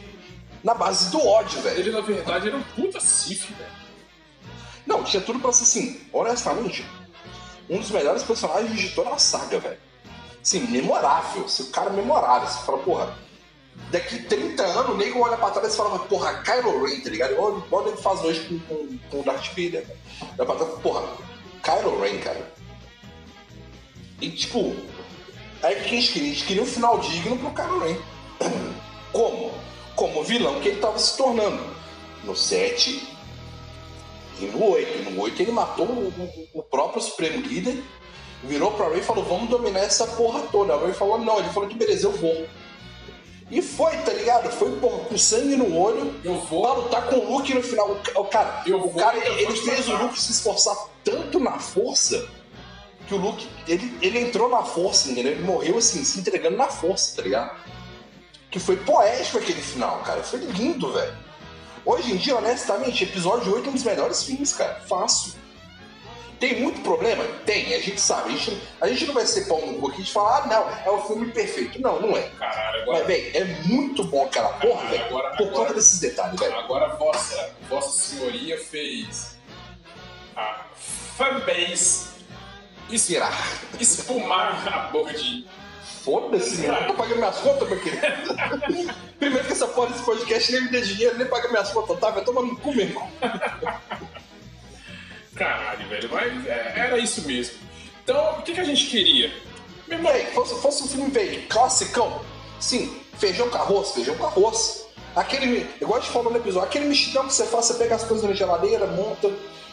na base do ódio, velho. Ele, na verdade, era um puta Sif, velho. Não, tinha tudo pra ser assim, honestamente, um dos melhores personagens de toda a saga, velho. Assim, memorável. Esse cara é memorável. Você fala, porra, daqui 30 anos o nego olha pra trás e fala, porra, Kylo Ren, tá ligado? Olha olha ele faz hoje com, com, com o Darth Vader, cara. Olha pra trás, porra, Kylo Ren, cara. E tipo, aí o que a gente queria? A gente queria um final digno pro Kylo Ren. Como? Como o vilão que ele tava se tornando. No 7 e no 8. No 8 ele matou o, o- o próprio Supremo Líder, virou pra Ray e falou: Vamos dominar essa porra toda. A Ray falou: Não, ele falou: Que beleza, eu vou. E foi, tá ligado? Foi porra, com sangue no olho. Eu vou. Pra lutar com o Luke no final. O, ca- o cara, Eu o vou, cara eu ele te fez o. Luke se esforçar tanto na força que o Luke ele, ele entrou na força, entendeu? Ele morreu assim, se entregando na força, tá ligado? Que foi poético aquele final, cara. Foi lindo, velho. Hoje em dia, honestamente, episódio 8 é um dos melhores filmes, cara. Fácil. Tem muito problema? Tem, a gente sabe. A gente, a gente não vai ser pau no cu aqui de falar, ah, não, é o filme perfeito. Não, não é. Caralho, agora. Mas, velho, é muito bom aquela porra, velho. Por agora- conta desses detalhes, velho. Agora vossa, vossa senhoria fez a fanbase Virar. espumar a boca de. Foda-se, meu. Eu tô pagando minhas contas, meu querido. Primeiro que essa porra desse podcast nem me dê dinheiro, nem paga minhas contas, tá? Vai tomar no cu, meu irmão. Caralho, velho, mas é, era isso mesmo. Então, o que, que a gente queria? Meu irmão, Véi, fosse, fosse um filme, velho, classicão. Sim, feijão com arroz, feijão com arroz. Aquele, igual a gente falou no episódio, aquele mexidão que você faz, você pega as coisas na geladeira, monta,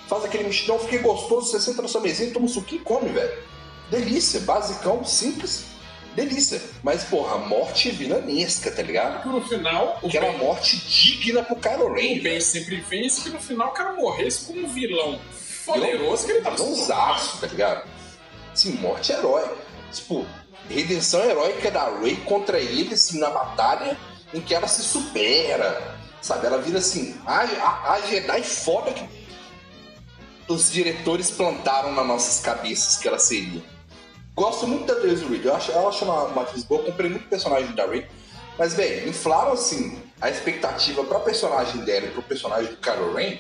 faz aquele mexidão, fica gostoso, você senta na sua mesinha, toma um suquinho e come, velho. Delícia, basicão, simples, delícia. Mas, porra, morte vilanesca, tá ligado? no final, Aquela bem, morte digna pro Kylo Ren, o bem sempre vence, que no final o cara morresse como um vilão poderoso que ele tava tornando. Vilãozaço, tá ligado? Sim, morte herói. Tipo, redenção heróica da Rey contra ele, assim, na batalha em que ela se supera. Sabe? Ela vira assim, a, a, a Jedi foda que os diretores plantaram nas nossas cabeças que ela seria. Gosto muito da Daisy Ridley, eu acho, eu acho uma, uma atriz boa, comprei muito personagem da Rey. Mas, velho, inflaram, assim, a expectativa pra personagem dela e pro personagem do Kylo Ren,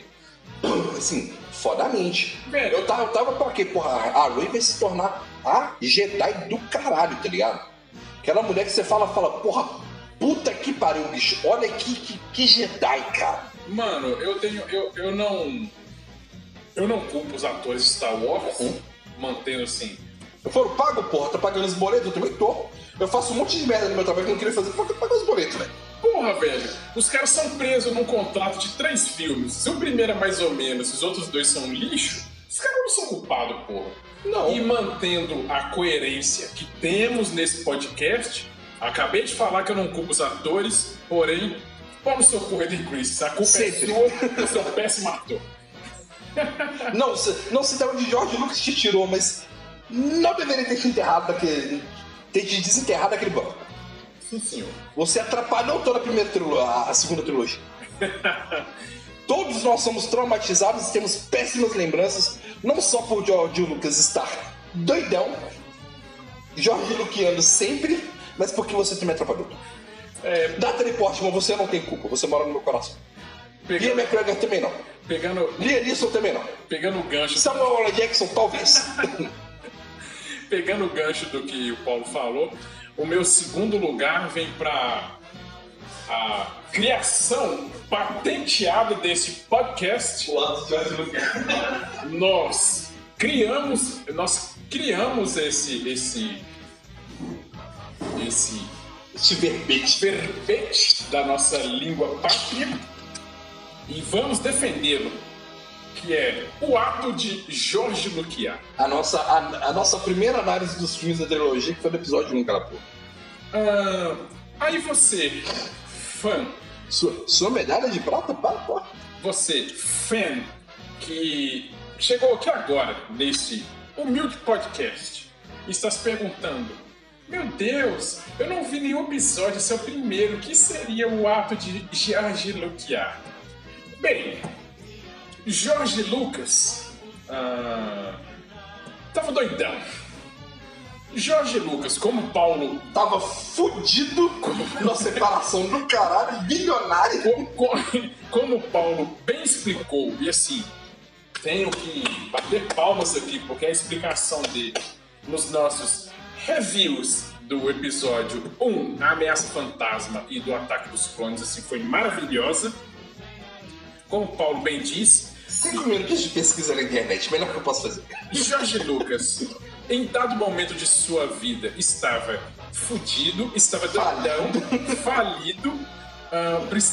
assim, fodamente. Velho. Eu tava, eu tava pra quê? Porra, a Rey vai se tornar a Jedi do caralho, tá ligado? Aquela mulher que você fala, fala, porra, puta que pariu, bicho. Olha que, que, que Jedi, cara. Mano, eu tenho. Eu, eu não. Eu não culpo os atores de Star Wars, Uhum. mantendo assim. Eu falo, pago, porra, tá pagando os boletos? Eu também tô. Eu faço um monte de merda no meu trabalho que eu não queria fazer porque eu pago os boletos, velho. Porra, velho, os caras são presos num contrato de três filmes. Se o primeiro é mais ou menos, se os outros dois são lixo, os caras não são culpados, porra. Não. E mantendo a coerência que temos nesse podcast, acabei de falar que eu não culpo os atores, porém, pau no seu Hayden Chris. A culpa Sempre. é sua, é um péssimo ator. Não, não sei de onde George Lucas te tirou, mas não deveria ter te enterrado daquele. ter te desenterrado daquele banco. Sim, senhor. Você atrapalhou toda a primeira trilogia, a segunda trilogia. Todos nós somos traumatizados e temos péssimas lembranças, não só por George Lucas estar doidão, Jorge Luciano sempre, mas porque você também atrapalhou. É, Natalie Portman, você não tem culpa, você mora no meu coração. Pegando, McGregor também não. Pegando, Liam Neeson também não. pegando o gancho Samuel L. Jackson, talvez. pegando o gancho do que o Paulo falou, o meu segundo lugar vem para a criação patenteada desse podcast. Nós criamos, nós criamos esse esse esse Esse verbete. verbete da nossa língua pátria e vamos defendê-lo, que é o ato de Jorge Luquiar. A nossa, a, a nossa primeira análise dos filmes da trilogia, que foi no episódio 1, cara. Ah, aí você, fã, Sua, sua medalha de prata, pá, pô. você, fã, que chegou aqui agora nesse humilde podcast e está se perguntando: Meu Deus, eu não vi nenhum episódio, esse é o primeiro, o que seria o ato de Jorge Luquiar? Bem, Jorge Lucas ah, tava doidão. Jorge Lucas, como Paulo Tava fudido na separação do caralho, bilionário. Co- co- Como o Paulo bem explicou, e assim, tenho que bater palmas aqui, porque a explicação dele nos nossos reviews do episódio 1, A Ameaça Fantasma e do Ataque dos Clones, assim, foi maravilhosa. Como o Paulo bem disse, Cinco minutos de pesquisa na internet, melhor que eu posso fazer. Jorge Lucas, em dado momento de sua vida, estava fudido, estava doidão, falido, ah, prec-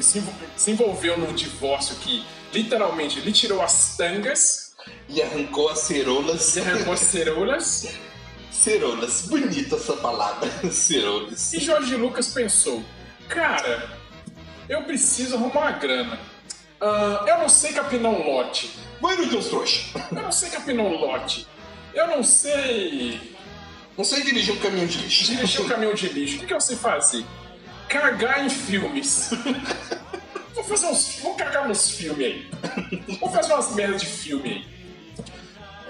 se se envolveu num divórcio que literalmente lhe tirou as tangas, E arrancou as cerolas. se arrancou as ceroulas, Cerolas, bonita essa palavra. Cerolas. e Jorge Lucas pensou: cara, eu preciso arrumar uma grana. Ah, eu não sei capinar um lote. Vai no Deus trouxa. Eu não sei capinar um lote. Eu não sei Não sei dirigir um caminhão de lixo. dirigir um caminhão de lixo. O que, que eu sei fazer? Cagar em filmes. Vou fazer uns. Vou cagar nos filmes aí. Vou fazer umas merdas de filme aí.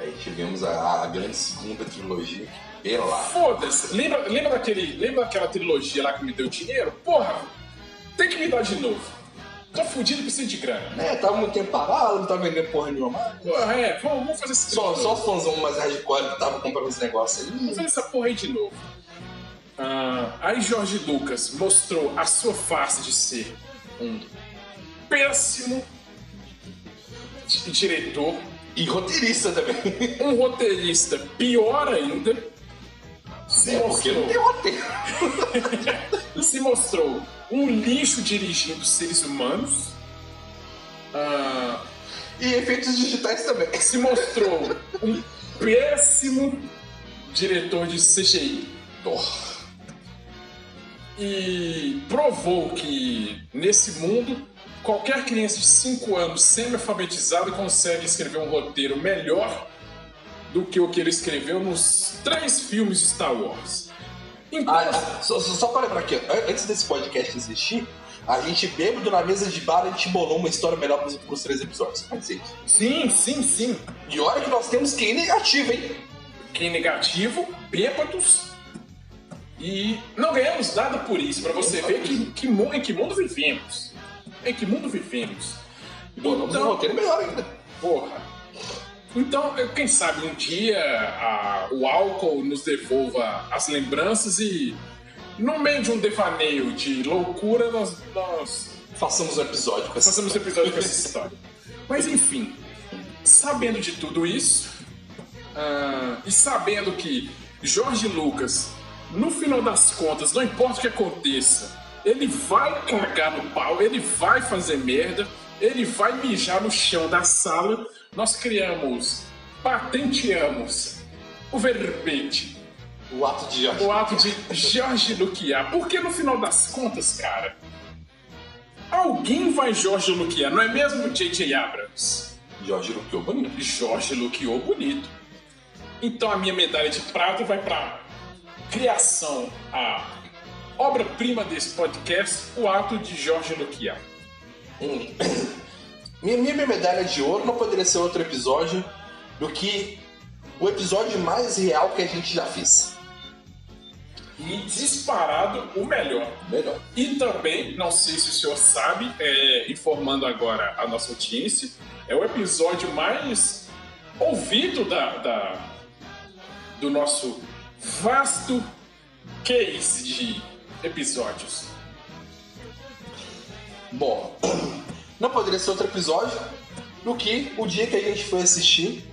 Aí tivemos a, a grande segunda trilogia. Pela. Foda-se. Lembra, lembra, daquele, lembra daquela trilogia lá que me deu dinheiro? Porra, tem que me dar de novo. Tô fudido, preciso de grana. É, tava muito tempo parado, não tava vendendo porra nenhuma. Porra, é, vamos, vamos fazer esse Só, só fãzão mais hardcore que tava comprando os negócios aí. Vamos fazer essa porra aí de novo. Ah, aí Jorge Lucas mostrou a sua face de ser um péssimo di- diretor, E roteirista também. um roteirista pior ainda. Se É porque não mostrou, tem roteiro. se mostrou um lixo dirigindo seres humanos. Ah, E efeitos digitais também. se mostrou um péssimo diretor de CGI. Porra. e provou que nesse mundo qualquer criança de 5 anos semi-alfabetizada consegue escrever um roteiro melhor do que o que ele escreveu nos três filmes de Star Wars. Então, Ah, ah, só, só, pra lembrar aqui, antes desse podcast existir, a gente bêbado na mesa de bar, a gente bolou uma história melhor pros, pros três episódios. Pode ser. sim, sim, sim. E olha que nós temos QI negativo, hein? Que é negativo, bêbados e não ganhamos nada por isso, pra você ver que, que, em que mundo vivemos. Em que mundo vivemos. Bolamos um roteiro melhor ainda. Porra. Então, quem sabe um dia a- o álcool nos devolva as lembranças e, no meio de um devaneio de loucura, nós, nós Façamos um episódio com essa façamos um episódio com essa história. Mas enfim, sabendo de tudo isso, ah, e sabendo que Jorge Lucas, no final das contas, não importa o que aconteça, ele vai cagar no pau, ele vai fazer merda, ele vai mijar no chão da sala. Nós criamos, patenteamos o verbete, O ato de Jorge. o ato de Jorge Luquiar. Porque no final das contas, cara, alguém vai Jorge Luquiar, não é mesmo J.J. Abrams? Jorge Luquiou bonito. Jorge Luquiou bonito. Então a minha medalha de prata vai para criação, a obra-prima desse podcast, o ato de Jorge Luquiar. Hum. Minha, minha, medalha de ouro não poderia ser outro episódio do que o episódio mais real que a gente já fez. E disparado o melhor. Melhor. E também, não sei se o senhor sabe, é, informando agora a nossa audiência, é o episódio mais ouvido da, da- do nosso vasto case de episódios. Bom, não poderia ser outro episódio do que o dia que a gente foi assistir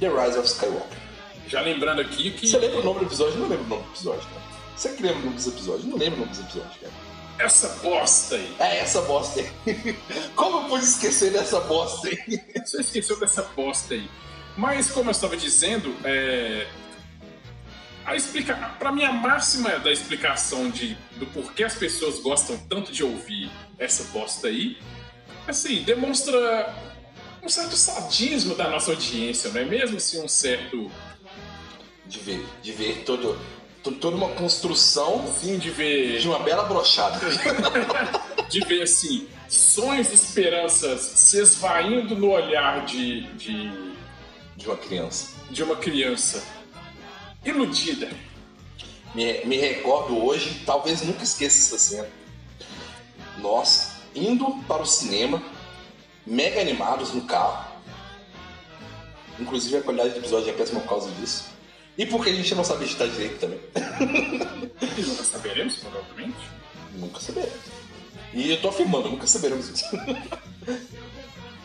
The Rise of Skywalker. Já lembrando aqui que Você lembra o nome do episódio? Não lembro o nome do episódio, cara. Você que lembra o nome dos episódios? Não lembro o nome dos episódios, cara. essa bosta aí, É essa bosta aí. Como eu pude esquecer dessa bosta aí? você esqueceu dessa bosta aí. Mas, como eu estava dizendo, é... a explica... para mim, a máxima da explicação de... do porquê as pessoas gostam tanto de ouvir essa bosta aí, assim, demonstra um certo sadismo da nossa audiência, não é mesmo? Assim, um certo. De ver, de ver todo, to- toda uma construção Fim de ver. de uma bela brochada. de ver assim, sonhos e esperanças se esvaindo no olhar de, de, De uma criança. de uma criança iludida. Me, me recordo hoje, talvez nunca esqueça essa cena. Nós indo para o cinema, mega animados no carro. Inclusive a qualidade do episódio é péssima por causa disso. E porque a gente não sabe editar direito também. E nunca saberemos, provavelmente. Nunca saberemos. E eu tô afirmando, nunca saberemos isso.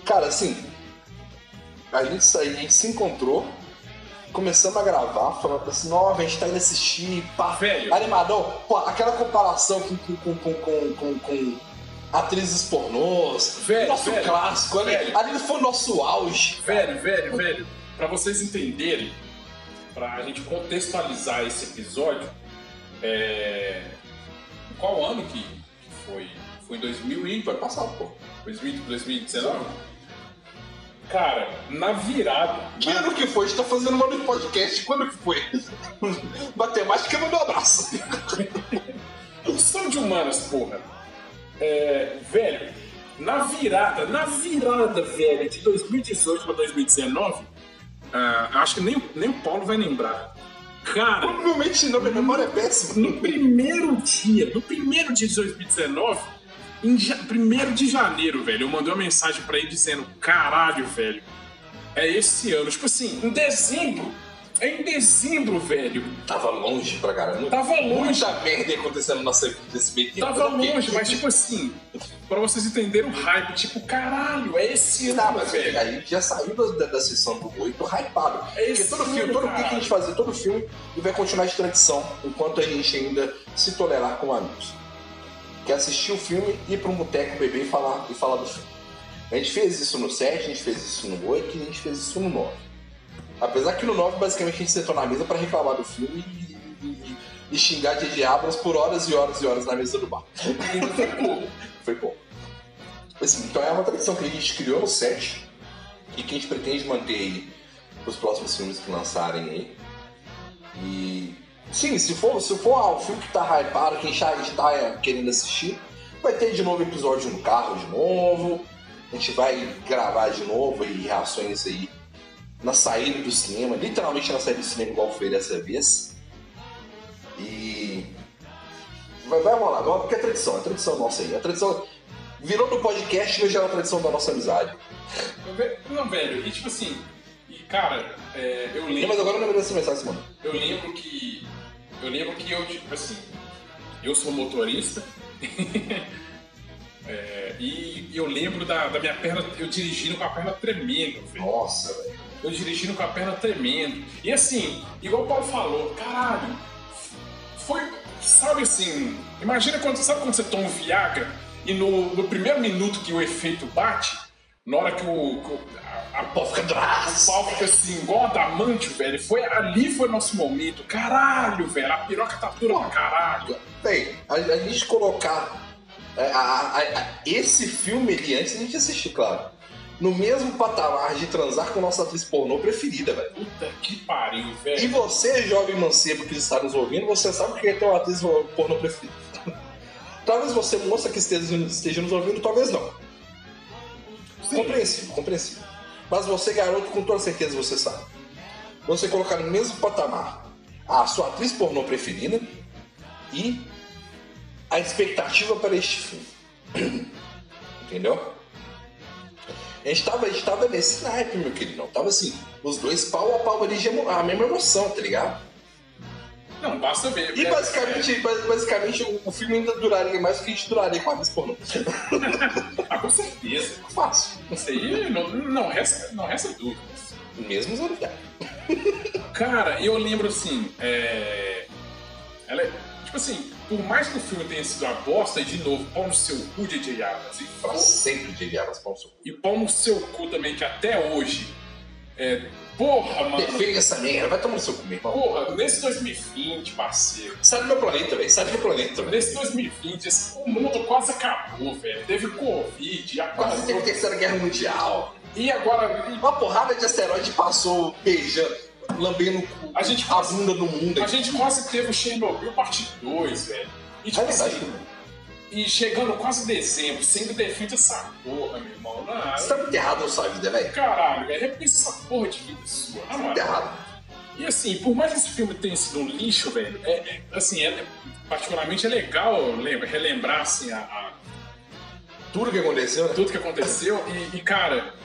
Cara, assim, a gente saiu, a gente se encontrou, começamos a gravar, falando assim, nova, a gente tá indo assistir, pá, Velho. animadão, pô, aquela comparação com, com, com, com, com, com- com atrizes pornôs, Velho, nosso velho, clássico, ali, velho. ali foi o nosso auge. Velho, velho, velho, pra vocês entenderem, pra gente contextualizar esse episódio, é... qual ano que foi? Foi em 2000 e... Foi passado, pô. 2000, 2019? Cara, na virada. Que ano que foi? A gente tá fazendo uma no podcast, quando que foi? Matemática mandou um abraço. São de humanas, porra. É, velho, na virada, na virada, velho, de 2018 pra 2019, ah, acho que nem, o- nem o Paulo vai lembrar. Cara, Provavelmente não, minha memória é péssima. no primeiro dia, no primeiro dia de 2019, em ja, primeiro de janeiro, velho, eu mandei uma mensagem pra ele dizendo: caralho, velho, é esse ano. Tipo assim, em dezembro. É em dezembro, velho. Tava longe pra caramba. Tava longe. Muita merda acontecendo na nossa vida nesse meio tempo. Tava quê? longe, mas tipo assim, pra vocês entenderem o hype, tipo, caralho, é esse ano, Tá, mas velho. a gente já saiu da, da, sessão do 8 hypado. É Porque esse todo filme, ano, todo filme que a gente fazer, todo filme, e vai continuar de tradição, enquanto a gente ainda se tolerar como amigos. Que é assistir o filme, ir pra um boteco, beber e falar, e falar do filme. A gente fez isso no 7, a gente fez isso no 8 e a gente fez isso no 9. Apesar que no 9, basicamente, a gente sentou na mesa pra reclamar do filme e, e- e xingar de diabos por horas e horas e horas na mesa do bar. Foi pouco. Foi bom. Assim, então é uma tradição que a gente criou no set e que a gente pretende manter aí os próximos filmes que lançarem aí. E sim, se for, se for ah, o filme que tá hypado, que a gente tá- a gente tá é, querendo assistir, vai ter de novo episódio no carro de novo. A gente vai gravar de novo e reações aí na saída do cinema, literalmente na saída do cinema igual foi dessa vez. E vai, vai rolar, vai- porque é tradição, é tradição nossa aí. É tradição. Virou no podcast, mas já é uma tradição da nossa amizade. Não, velho, e tipo assim, E, cara, é, eu Não, lembro. mas agora eu lembrei dessa mensagem, mano. Eu lembro que. Eu lembro que eu, tipo assim. Eu sou motorista. É, e eu lembro da, da minha perna, eu dirigindo com a perna tremendo, velho. Nossa, velho. Eu dirigindo com a perna tremendo. E assim, igual o Paulo falou, caralho, foi. Sabe assim, imagina quando, sabe quando você toma um Viagra e no, no primeiro minuto que o efeito bate, na hora que o. que o- a, a, Pô, fica o pau fica assim, igual adamante, velho. Foi, ali foi nosso momento. Caralho, velho. A piroca tá dura pra caralho. Véi, a, a gente colocar é, a- a- a- esse filme ali, antes a gente assistir, claro, no mesmo patamar de transar com nossa atriz pornô preferida, velho. Puta que pariu, E velho. você, jovem mancebo que está nos ouvindo, você sabe que é uma atriz pornô preferida. Talvez você, moça que esteja, esteja nos ouvindo, talvez não. Compreensível, compreensível. Mas você, garoto, com toda certeza você sabe. Você colocar no mesmo patamar a sua atriz pornô preferida e a expectativa para este filme. Entendeu? A gente tava, a gente tava nesse naipe, meu querido. Tava assim, os dois pau a pau ali, a mesma emoção, tá ligado? Não, basta ver. E É, basicamente, bas- basicamente o, o filme ainda duraria mais do que a gente duraria com a é, ah, com certeza. Fácil. Isso aí não, não, resta, não resta dúvidas. Mesmo viagem. Cara, eu lembro assim, é... Ela é- Tipo assim, por mais que o filme tenha sido uma bosta, e de novo, pau no seu cu, DJ Abrams, e pau, sempre de viagem para o seu e pau no seu cu também, que até hoje. É... Porra, mano. Perfeita essa merda, vai tomar no seu cu, meu irmão. Porra, nesse 2020, parceiro. Sai do meu planeta, velho. Sai do meu planeta, velho. Nesse 2020, esse- o mundo quase acabou, velho. Teve Covid, a Quase teve terceira guerra mundial. E agora. Uma porrada de asteroide passou beijando, lambendo A gente a bunda do mundo. A gente quase teve o Chernobyl parte 2, velho. E tipo É verdade. assim, e chegando quase dezembro, sendo defeito essa porra, meu irmão. Não, Você tá muito errado na sua vida, velho. caralho, velho, repensa essa porra de vida sua, na Muito moral. errado. E assim, por mais que esse filme tenha sido um lixo, velho, é, é- assim, é, particularmente é legal lembra, relembrar assim, a, a- Tudo que aconteceu, né? tudo que aconteceu. E, e, cara,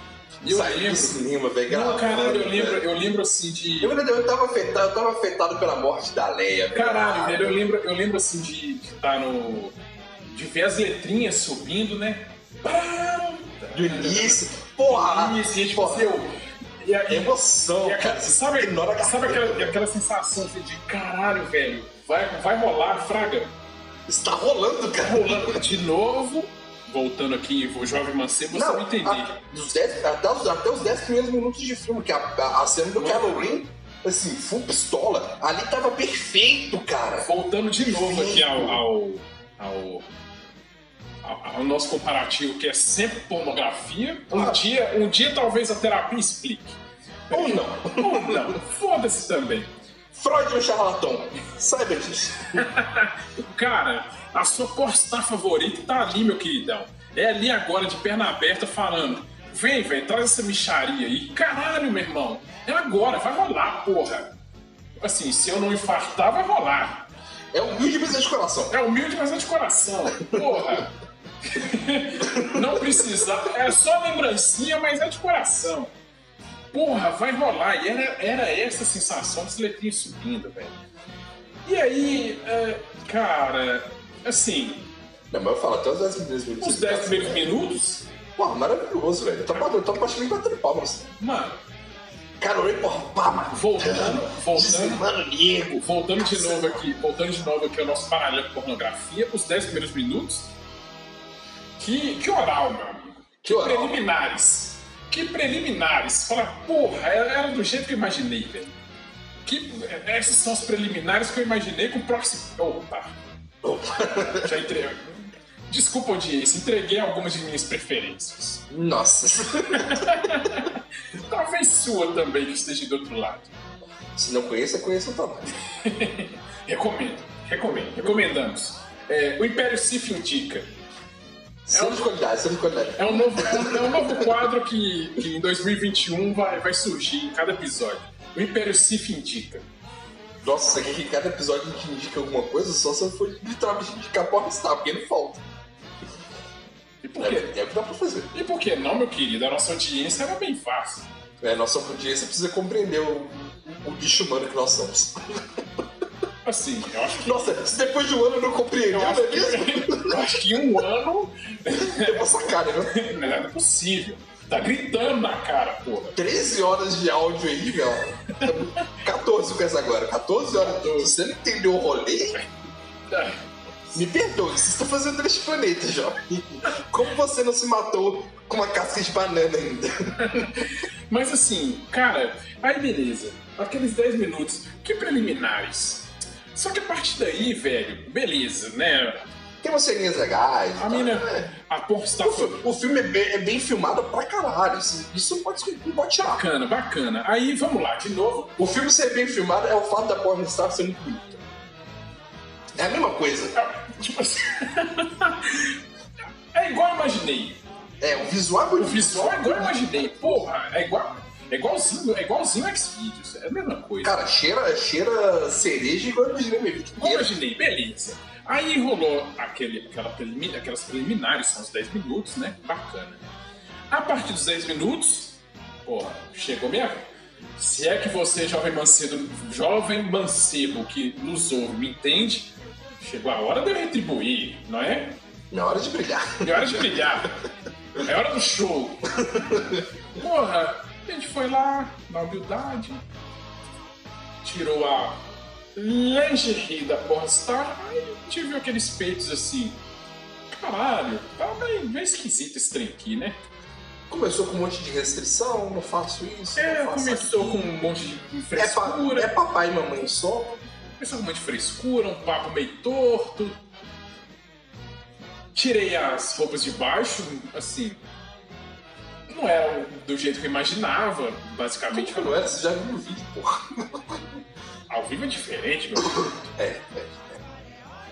eu Saiu do lembro. cinema, velho. Não, caralho, eu lembro, velho. eu lembro assim de. Eu, eu, tava afetado, eu tava afetado pela morte da Leia, velho. Caralho, velho, eu lembro, eu lembro assim de estar no. de ver as letrinhas subindo, né? Do início. Porra! Isso, e tipo porra. assim, eu. E, a- emoção, e a- cara. sabe, ignora sabe aquela, aquela sensação assim, de caralho, velho, vai, vai rolar, Fraga. Está rolando, cara. Rolando de novo, voltando aqui, o jovem mancebo, você entender. a- dos dez- até, os, até os 10 primeiros minutos de filme, que a, a, a cena do Kylo Ren, assim, full pistola, ali tava perfeito, cara. Voltando de novo aqui ao, ao, ao, ao- ao nosso comparativo, que é sempre pornografia. Um, Ah. dia, um dia talvez a terapia explique. Ou não. Ou não, foda-se também. Freud é um charlatão. Saiba disso. Cara, a sua pornstar favorita tá ali, meu queridão. É ali agora, de perna aberta, falando: vem, velho, traz essa micharia aí. Caralho, meu irmão. É agora, vai rolar, porra. Assim, se eu não infartar, vai rolar. É humilde, mas é de coração. É humilde, mas é de coração. Porra. Não precisa. É só lembrancinha, mas é de coração. Porra, vai rolar. E era, era essa sensação desse letrinho subindo, velho. E aí, é, cara, assim, Não, mas eu falo, até os 10 primeiros minutos. os 10 primeiros minutos, Porra, maravilhoso, velho. Eu tô, eu tô praticamente batendo palmas. mano, Kylo Ren, porra, pá, mano. voltando, voltando, Dizimando o nego. voltando de novo aqui, voltando de novo aqui ao nosso paralelo de pornografia, os 10 primeiros minutos. Que, que oral, meu amigo. Que oral. Preliminares. Que preliminares. Fala, porra, era do jeito que eu imaginei, velho. Que, essas são as preliminares que eu imaginei com o próximo. Opa. já entreguei. Desculpa, audiência, entreguei algumas de minhas preferências. Nossa. Talvez sua também, que esteja do outro lado. Se não conheça, conheça o tamanho. Recomendo, recomendo, recomendamos. É, o Império Sif indica. Selo de qualidade, selo de qualidade. É um novo, é um, é um novo quadro que, que em 2021 vai, vai surgir em cada episódio. O Império Sif indica. Nossa, isso aqui cada episódio que indica alguma coisa, só se eu for literalmente indicar Popstar, porque não falta. E por É, quê? é o que dá pra fazer. E por que não, meu querido? A nossa audiência era bem fácil. É, nossa audiência precisa compreender o, o bicho humano que nós somos. Assim, eu acho que. Nossa, se depois de um ano não compreendeu, Eu não acho, é mesmo? que, eu acho que um ano Eu vou sacar, né? não é possível. Tá gritando na cara, porra. 13 horas de áudio aí, meu. 14 com essa agora. 14 horas. Se você não entendeu o rolê, me perdoe, você está fazendo neste planeta, jovem. Como você não se matou com uma casca de banana ainda? Mas assim, cara, aí beleza. Aqueles 10 minutos, que preliminares. Só que a partir daí, velho, beleza, né? Tem umas ceninhas legais. A mina, né? A porta O, fi- o filme é bem, é bem filmado pra caralho. Isso, isso não, pode, não pode tirar. Bacana, bacana. Aí vamos lá, de novo. O filme ser bem filmado é o fato da pornstar ser muito bonita. É a mesma coisa. Tipo assim. é igual eu imaginei. É, o visual é O visual é igual eu imaginei. Porra, é igual. É igualzinho, é igualzinho X-Videos. É a mesma coisa. Cara, cheira, cheira cereja igual eu imaginei inteira. imaginei, beleza. Aí rolou aquele, aquela prelimi- aquelas preliminares, são os 10 minutos, né? Bacana. A partir dos 10 minutos, porra, chegou minha. Se é que você, jovem mancebo, jovem mancebo que nos ouve, me entende, chegou a hora de eu retribuir, não é? Na hora de brilhar. É hora de brilhar. É hora do show. Porra, a gente foi lá, na humildade, tirou a lingerie da Pornstar, aí a gente viu aqueles peitos assim. Caralho, tá meio, esquisito esse trem aqui, né? Começou com um monte de restrição, não faço isso. É, faço começou aquilo. com um monte de É, pa- frescura. é papai e mamãe só. Começou com um monte de frescura, um papo meio torto. Tirei as roupas de baixo, assim. Não era do jeito que eu imaginava, basicamente. Como que não era? Você já viu no vídeo, porra. Ao vivo é diferente, meu. filho. É, é.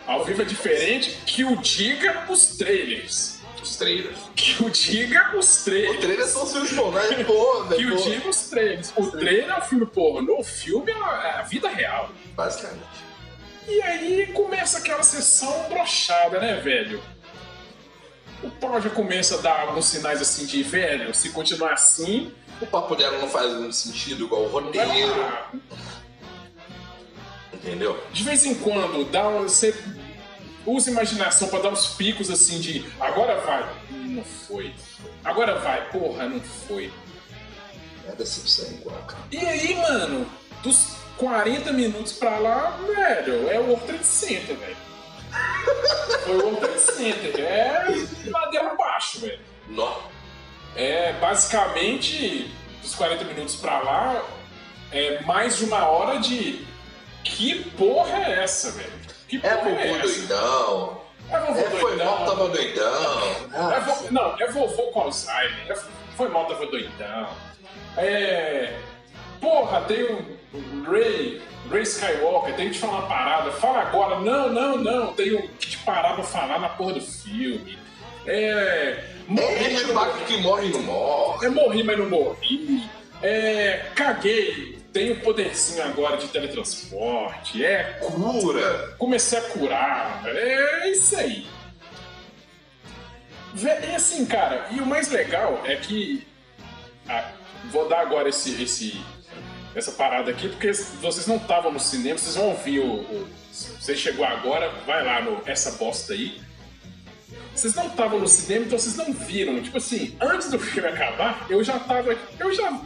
Ao vivo é diferente que o diga os trailers. Os trailers. Que o diga os Os trailers. trailers são os filmes bons, né? Pô, Que o pô. diga os trailers. O trailer é o filme pornô, o filme é a, é a vida real. Basicamente. E aí começa aquela sessão brochada, né, velho? O pau já começa a dar alguns sinais assim de velho, se continuar assim, O papo dela não faz muito sentido igual o roteiro. lá. Entendeu? De vez em quando, dá um- você usa imaginação pra dar uns picos assim de agora vai. Não foi. Agora vai, porra, não foi. É decepção igual, cara. E aí, mano, dos 40 minutos pra lá, velho, é o World Trade Center, velho. Foi o World Trade Center. É ladeira abaixo, velho. Nó. É basicamente dos 40 minutos pra lá, é mais de uma hora de que porra é essa, velho? Que É porra é, vovô essa? doidão. É vovô É, foi doidão. mal, tava doidão. É vo- Não, é vovô com Alzheimer. É- Foi mal, tava doidão. É. Porra, tem o Ray, Ray Skywalker, tem que te falar uma parada. Fala agora. Não, não, não. Tenho que te parar pra falar na porra do filme. É. Morri, é mas que morre e não morre. É morri, mas não morri. É. Caguei. Tenho poderzinho agora de teletransporte. É. Cura. Comecei a curar. É isso aí. E assim, cara, e o mais legal é que. ah, vou dar agora esse, esse, essa parada aqui, porque vocês não estavam no cinema, vocês vão ouvir o. o você chegou agora, vai lá no Essa Bosta aí. Vocês não estavam no cinema, então vocês não viram. Tipo assim, antes do filme acabar, eu já tava. Eu já.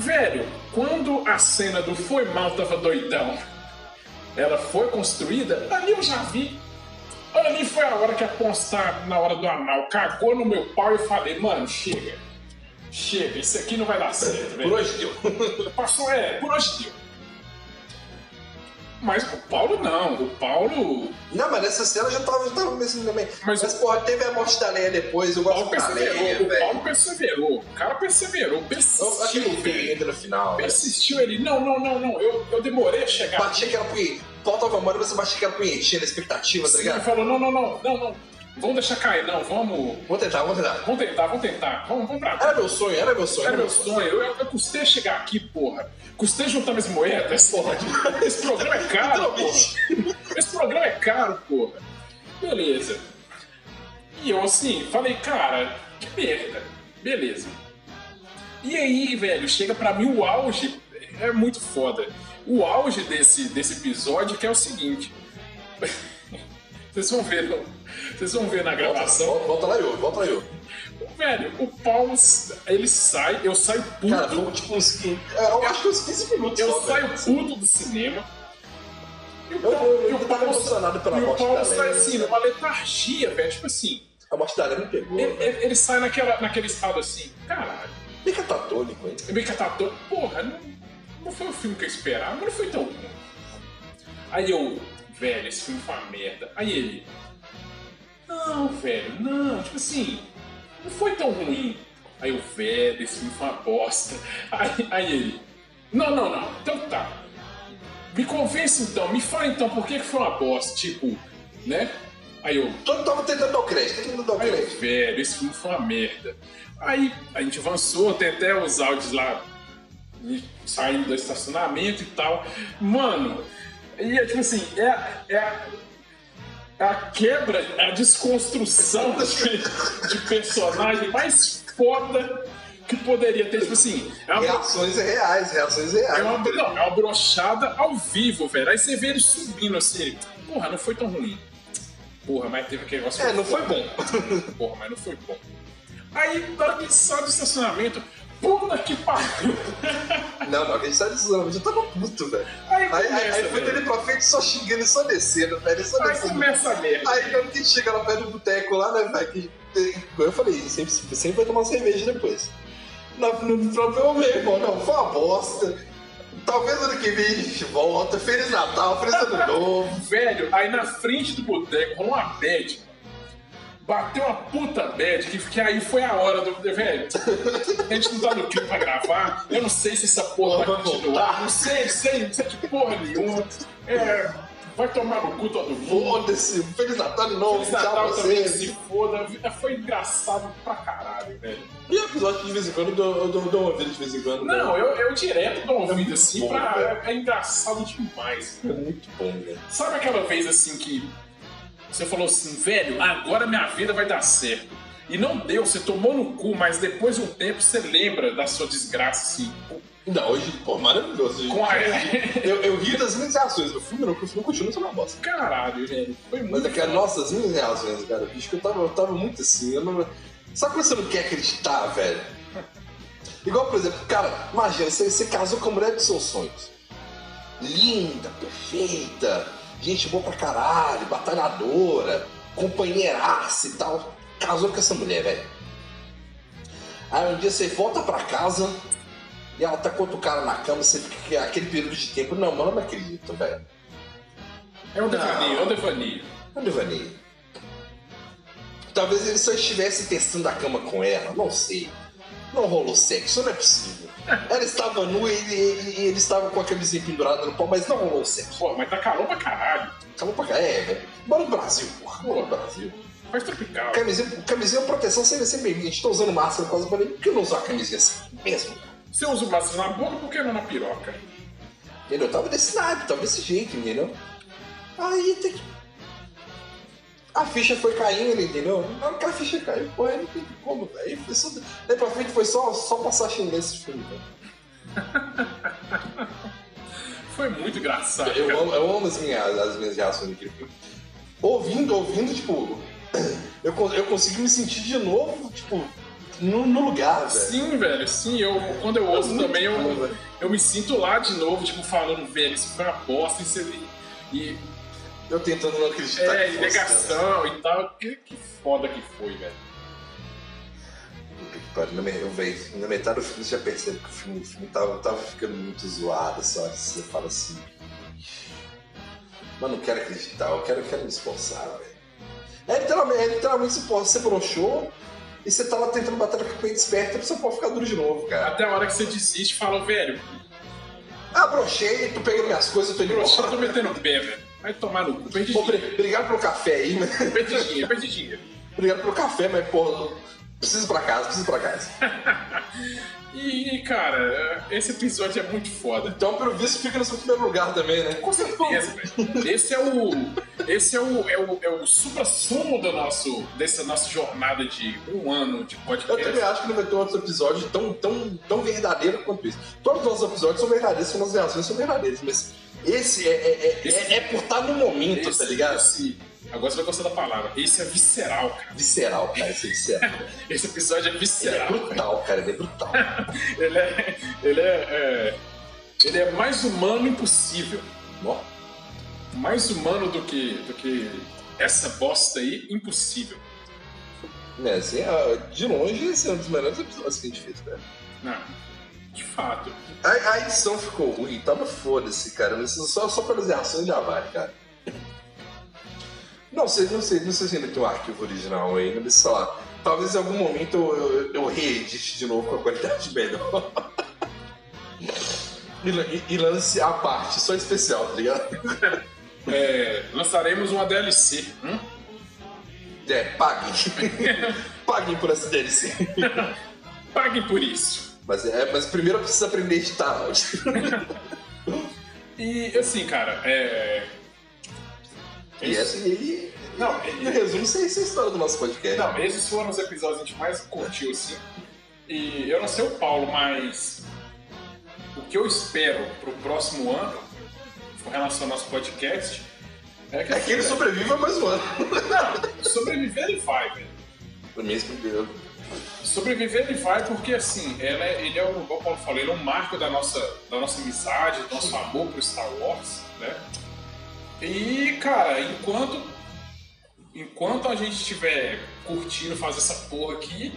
Velho, quando a cena do Foi Mal tava doidão ela foi construída, ali eu já vi. Ali foi a hora que a Ponstar, na hora do anal, cagou no meu pau e falei, mano, chega. Chega, isso aqui não vai dar certo, Por velho. hoje deu. Passou, é, por hoje deu. Mas o Paulo não, o Paulo. Não, mas nessa cena já tava, já tava pensando também. Mas Mas, porra, teve a morte da Leia depois, eu O gosto Paulo da Leia, perseverou, o velho. Paulo perseverou. O cara perseverou, Eu persistiu, que velho. ainda no final. velho. Persistiu ele. Não, não, não, não. Eu, eu demorei a chegar. Batia aquela punheta. Faltava mano, você batia aquela punhetinha na expectativa, tá Sim, ele ligado? falou, não, não, não, não, não. Vamos deixar cair, não, vamos. Vamos tentar, vamos tentar. Vamos tentar, vamos tentar. Vamos, vamos pra Era meu sonho, era meu sonho. Era meu sonho. Eu, eu, eu custei chegar aqui, porra. Custei juntar minhas moedas. Porra, Esse programa é caro, porra. Literalmente. Esse programa é caro, porra. Beleza. E eu, assim, falei, cara, que merda. Beleza. E aí, velho, chega pra mim o auge. É muito foda. O auge desse, desse episódio que é o seguinte. Vocês vão ver? Vocês vão ver na gravação. Volta, volta lá, eu, volta lá, eu. Velho, o Paulo, ele sai, eu saio puto. Cara, foi tipo uns 15. Eu acho que uns 15 minutos eu só, saio velho. puto do cinema. E o Eu- Paulo, eu- eu e o tava Paulo, emocionado pela e o Paulo sai assim, numa letargia, velho. Tipo assim, A morte da me pegou. ele, ele- ele sai naquela, naquele estado assim, caralho. Bem catatônico, hein? Eu tá todo. Porra, não, não foi o filme que eu esperava, mas não foi tão ruim. Aí eu, velho, esse filme foi uma merda. Aí ele, não, velho, não, tipo assim, não foi tão ruim. Aí eu, velho, esse filme foi uma bosta. Aí, aí ele, não, não, não, então tá. Me convence então, me fala então por que, que foi uma bosta, tipo, né? Aí eu, Todo tava tentando dar o crédito, tentando dar o eu, crédito. velho, esse filme foi uma merda. Aí a gente avançou, tem até os áudios lá saindo do estacionamento e tal. Mano, e é tipo assim, é, a- é, a, é a quebra, a desconstrução de, de personagem mais foda que poderia ter. Tipo assim, é uma, Reações reais, reações reais. é uma, não, é uma brochada ao vivo, velho. Aí você vê ele subindo assim, porra, não foi tão ruim. Porra, mas teve aquele negócio. É, não foi foda. bom. Porra, mas não foi bom. Aí, na hora que ele sai do estacionamento, puta que pariu! Não, não, a gente sai desse eu tava puto, velho. Aí Aí, aí, foi dele pra frente só xingando e só descendo, velho. Só Aí descendo. começa a merda. Aí quando que chega lá perto do boteco lá, né, velho? que- eu falei, sempre, sempre vai tomar cerveja depois. Na, no próprio meu irmão, não, foi uma bosta. Talvez ano que vem a gente volta. Feliz Natal, Feliz Ano Novo. Velho, aí na frente do boteco uma bad. Bateu uma puta bad, que, que aí foi a hora do. Velho, a gente não tá no clipe pra gravar. Eu não sei se essa porra vai continuar. Não sei, sei, não sei de porra nenhuma. É. Vai tomar no cu todo mundo. Foda-se, Feliz Natal de novo, Feliz tchau Natal também, que você. se foda. Foi engraçado pra caralho, velho. E episódio de vez em quando eu dou, eu dou, dou uma vida de vez em quando. Não, né? eu, eu direto dou um É ouvido muito assim bom, pra. velho. É engraçado demais. É muito bom, velho. Sabe aquela vez assim que você falou assim, velho, agora minha vida vai dar certo. E não deu, você tomou no cu, mas depois de um tempo você lembra da sua desgraça, assim. Não, hoje, pô, maravilhoso. Com a... Eu, eu ri das minhas reações do filme, não, porque o filme continua sendo uma bosta. Caralho, velho. Foi Mas muito. é que, nossa, as minhas reações, cara, bicho, que eu tava, eu tava muito assim, eu não... Sabe quando você não quer acreditar, velho? Igual, por exemplo, cara, imagina, você, você casou com a mulher dos seus sonhos. Linda, perfeita, gente boa pra caralho, batalhadora, companheiraça e tal. Casou com essa mulher, velho. Aí um dia você volta pra casa e ela tá com outro cara na cama, você fica aquele período de tempo. Não, mano, eu não acredito, velho. É um devaneio, é um devaneio. É um devaneio. Talvez ele só estivesse testando a cama com ela, não sei. Não rolou sexo, não é possível. Ela estava nua e ele, ele- ele estava com a camisinha pendurada no pau, mas não rolou sexo. Pô, mas tá calor pra caralho. Calma pra cá, é, velho. Bora no Brasil, porra. Bora no Brasil. Faz tropical. Camisinha, camisinha é proteção sem, sem bem. A gente tá usando máscara do pandemia. Por que eu não usar camisinha assim mesmo? Você usa máscara na boca, por que não na piroca? Entendeu? Tava desse naipe, tava desse jeito, entendeu? Aí tem que. A ficha foi caindo, entendeu? Na hora que a ficha caiu, pô, aí não tem como, velho. Aí foi só- Daí pra frente foi só, só passar xingando esse filme, velho. Foi muito engraçado. Eu cara. amo, eu amo as, minhas, as minhas reações filme. Ouvindo, ouvindo, tipo. Eu, eu consigo me sentir de novo, tipo, no, no lugar, velho. Sim, velho, sim. Eu, quando eu ouço Muito também, bom, eu, velho. eu me sinto lá de novo, tipo, falando, velho, isso foi uma bosta, isso e, e Eu tentando não acreditar é, que e negação e tal. Que, que foda que foi, velho. Eu, véi, na metade do filme você já percebe que o filme, o filme tava, tava ficando muito zoado, só você fala assim. Mas não quero acreditar, eu quero, eu quero me esforçar, velho. É literalmente, é literalmente você, você broxou e você tá lá tentando bater com a peito esperta pra você pode ficar duro de novo, cara. Até a hora que você desiste, fala, velho, Ah, brochei, tô pegando minhas coisas, eu tô indo eu embora. tô metendo o pé, velho. Vai tomar no cu, perdi Pô, dinheiro, obri- obrigado pelo café aí, mas. perdi dinheiro, perdi dinheiro. obrigado pelo café, mas, pô, preciso ir pra casa, preciso ir pra casa. E, cara, esse episódio é muito foda. Então, pelo visto, fica no seu primeiro lugar também, né? Com certeza, velho. Esse é o. esse é o, é o, é o supra-sumo do nosso, dessa nossa jornada de um ano de Eu podcast. também acho que não vai ter outro episódio tão, tão, tão verdadeiro quanto esse. Todos os nossos episódios são verdadeiros, são as reações são verdadeiras, mas esse é, é, é, é, é por estar no momento, Esse- tá ligado? esse- agora você vai gostar da palavra. Esse é visceral, cara. Visceral, cara, esse é visceral. Esse episódio é Ele é visceral. brutal, cara, ele é brutal. Ele é, ele é, é- ele é mais humano impossível. Ó, Mais humano do que, do que essa bosta aí, impossível. né, assim, é, de longe, esse é um dos melhores episódios que a gente fez, cara. Não, de fato. A, a edição ficou ruim, tava foda-se, cara. mas Só, só pelas reações já vale, cara. Não sei, não sei, não sei se ainda tem um arquivo original ainda, mas sei lá. Talvez em algum momento eu, eu, eu reedite de novo com a qualidade melhor. E, e- e lance a parte, só especial, tá ligado? É, lançaremos uma DLC. Hum? É, paguem. paguem por essa DLC. Paguem por isso. Mas, é, mas primeiro eu preciso aprender a editar áudio. E assim, cara, é. E essa aí. Não, Em resumo, isso é isso é a história do nosso podcast. Não, esses foram os episódios que a gente mais curtiu, assim. E eu não sei o Paulo, mas o que eu espero pro próximo ano, com relação ao nosso podcast, é que, É que ele sobreviva mais um ano. sobreviver ele vai, velho. Pra mim, esse primeiro. Sobreviver ele vai porque, assim, ela é- ele é o, Paulo falou, ele é um marco da nossa, da nossa amizade, do nosso amor pro Star Wars, né? E, cara, enquanto, enquanto a gente estiver curtindo fazer essa porra aqui,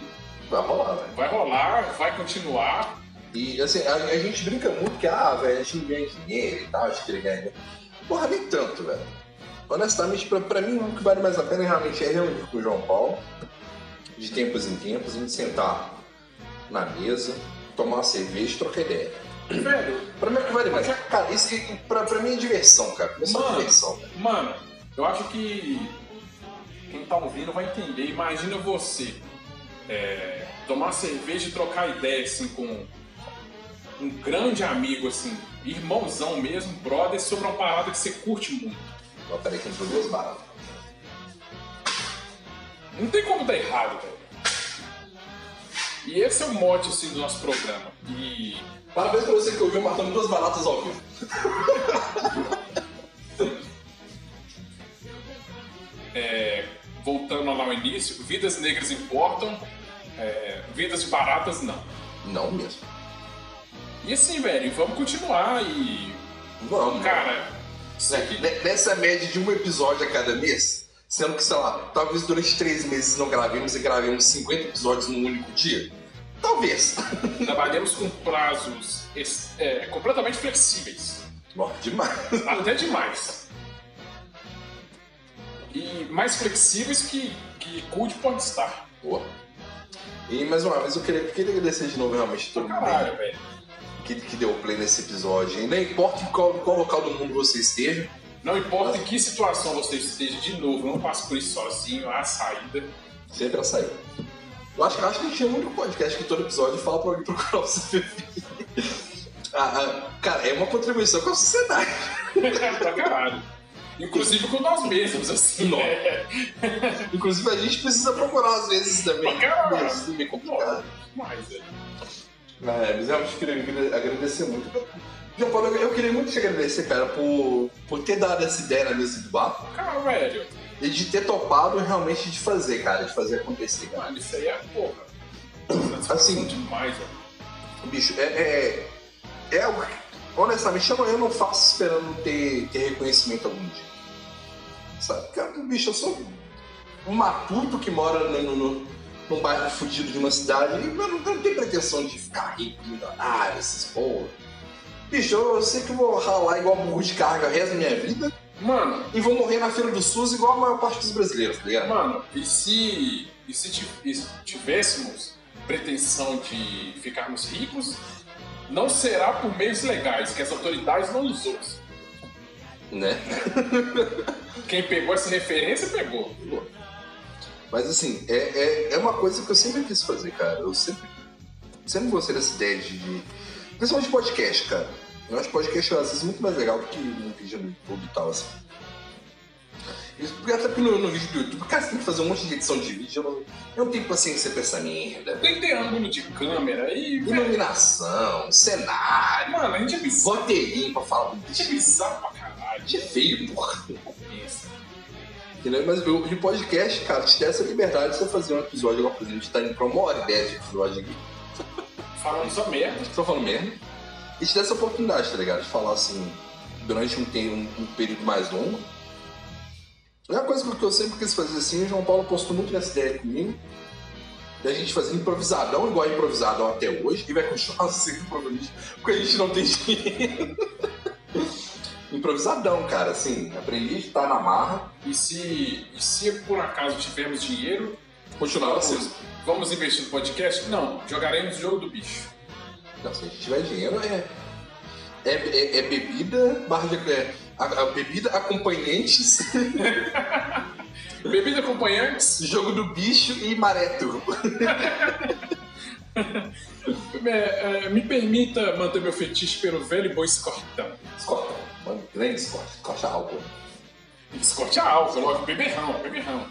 Vai rolar, velho. vai rolar, vai continuar. E assim, a, a gente brinca muito que, ah, velho, a gente não ganha dinheiro e tal, a gente dinheiro. Porra, nem tanto, velho. Honestamente, pra, pra mim, o que vale mais a pena realmente é reunir com o João Paulo, de tempos em tempos, a gente sentar na mesa, tomar uma cerveja e trocar ideia. Velho, Pra mim é que vale mais. Cara, isso pra, pra mim é diversão, cara. É só Mano. diversão, velho. mano, eu acho que quem tá ouvindo vai entender. Imagina você é, tomar cerveja e trocar ideia, assim, com um grande amigo, assim, irmãozão mesmo, brother, sobre uma parada que você curte muito. Ó, peraí que entrou duas baratas. Não tem como dar errado, velho. E esse é o mote, assim, do nosso programa. E Parabéns pra você que ouviu matando duas baratas ao vivo. é, voltando lá ao início, vidas negras importam, é, vidas de baratas não. Não mesmo. E assim, velho, vamos continuar e. Vamos. Cara. Ne- Nessa média de um episódio a cada mês, sendo que, sei lá, talvez durante três meses não gravemos e gravemos 50 episódios num único dia. Talvez. Trabalhamos com prazos é, completamente flexíveis. Bom, demais. Até demais. E mais flexíveis que, que Good pode estar. Boa. E mais uma vez eu queria, queria agradecer de novo realmente todo mundo Caralho, velho. que, que deu play nesse episódio. E não importa em qual, qual local do mundo você esteja, Não importa em que situação você esteja, de novo, não passe por isso sozinho, há saída. sempre a sair. Eu acho, eu acho que a gente é o único podcast que todo episódio fala pra alguém procurar o CPF. Ah, ah, cara, é uma contribuição com a sociedade. pra caralho. Inclusive com nós mesmos, assim. Não. né? Inclusive a gente precisa procurar às vezes também. Pra caralho. Isso é meio complicado. Mas, velho. É, mas realmente queria agra- agradecer muito. João Paulo, eu- queria muito te agradecer, cara, por, por ter dado essa ideia na mesa do bar Cara, velho. e de ter topado realmente de fazer, cara, de fazer acontecer, cara. Mano, isso aí é porra. Assim. demais, velho. Bicho, é. É, é que, honestamente, eu não, eu não faço esperando ter, ter reconhecimento algum dia. Sabe? Cara, bicho, eu sou um matuto que mora no, no, num bairro fudido de uma cidade e eu não, eu não tenho pretensão de ficar rico, milionário, esses porra. Bicho, eu, sei que eu vou ralar igual burro de carga o resto da minha vida Mano, e vou morrer na feira do SUS igual a maior parte dos brasileiros, tá ligado? mano, e se, e se ti- se tivéssemos pretensão de ficarmos ricos, não será por meios legais, que as autoridades não usou. Né? Quem pegou essa referência, pegou. Mas assim, é, é, é uma coisa que eu sempre quis fazer, cara. Eu sempre, sempre gostei dessa ideia de, de. Principalmente podcast, cara. Eu acho podcast às vezes muito mais legal do que um vídeo no YouTube e tal, assim. Isso, porque até porque no, no vídeo do YouTube, cara, você tem que fazer um monte de edição de vídeo. Eu não, eu não tenho paciência pra essa merda. Tem que ter ângulo de câmera e. Iluminação, cenário, Mano, a gente é bizarro. roteirinho pra falar. A gente é bizarro pra caralho. A gente é feio, porra. Entendeu? Mas o de podcast, cara, te dá essa liberdade de você fazer um episódio igual, por exemplo, a gente tá indo pra uma hora e dez de episódio aqui. Falando só merda. Tô falando merda. E te dá essa oportunidade, tá ligado? De falar assim, durante um, um, um período mais longo. É uma coisa que eu sempre quis fazer assim, o João Paulo postou muito nessa ideia comigo. Da gente fazer improvisadão, igual improvisadão até hoje, e vai continuar sendo provavelmente, porque a gente não tem dinheiro. improvisadão, cara, assim, aprendi a estar na marra, E se, e se por acaso tivermos dinheiro, continuava vamos, sendo. vamos investir no podcast? Não, jogaremos o jogo do bicho. Não, se a gente tiver dinheiro, é. É, é, é bebida, barra de. É, a, a bebida acompanhantes, Bebida acompanhantes, jogo do bicho e maré turbo. é, é, me permita manter meu fetiche pelo velho e bom escortão. Escorta, mano, grande escorta, escorta álcool. Escorte a álcool, logo, beberrão, beberrão.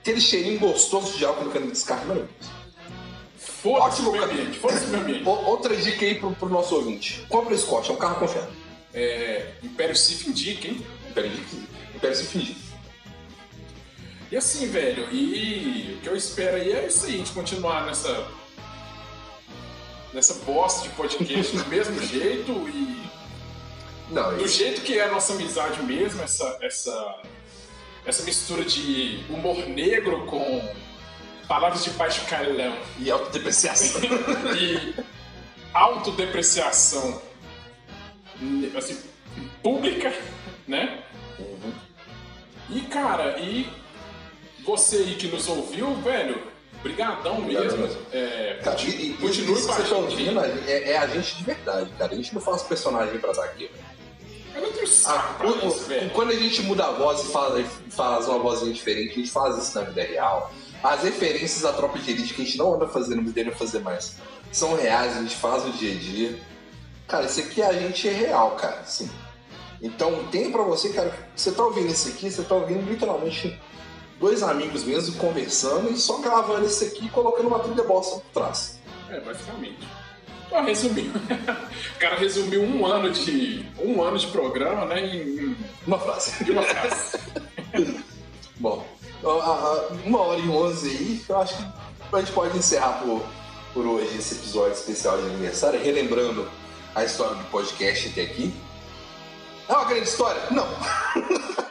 Aquele cheirinho gostoso de álcool no cano de descarga, mano. Foda-se o meio ambiente, foda-se o meio ambiente. Outra dica aí pro, pro nosso ouvinte: compra o Scott, é um carro confiável. É, Império Sif indica, hein? Império Império se fingir. E assim, velho, e o que eu espero aí é isso aí, a gente continuar nessa. nessa bosta de podcast do mesmo jeito e. Não, do jeito que é a nossa amizade mesmo, essa. essa. essa mistura de humor negro com palavras de baixo calão E autodepreciação. e autodepreciação assim, pública, né? Uhum. E cara, e você aí que nos ouviu, velho, brigadão Obrigado mesmo. É, Cara, e, continue isso que tá ouvindo é, é a gente de verdade, cara. A gente não faz personagem pra estar aqui. Eu não tenho Ah, saco pra o- isso, velho. quando a gente muda a voz e faz, faz uma vozinha diferente, a gente faz isso na vida real. As referências à tropa de elite que a gente não anda fazendo, deveria fazer mais, são reais, a gente faz no dia a dia. Cara, isso aqui a gente é real, cara, sim. Então tem pra você, cara, você tá ouvindo isso aqui, você tá ouvindo literalmente dois amigos mesmo conversando e só gravando isso aqui e colocando uma trilha bosta por trás. É, basicamente. Ó, resumiu. o cara resumiu um ano de. um ano de programa, né? Em, Uma frase. em uma frase. Bom, uma hora e onze aí, eu acho que a gente pode encerrar por, por hoje esse episódio especial de aniversário, relembrando a história do podcast até aqui. É uma grande história? Não,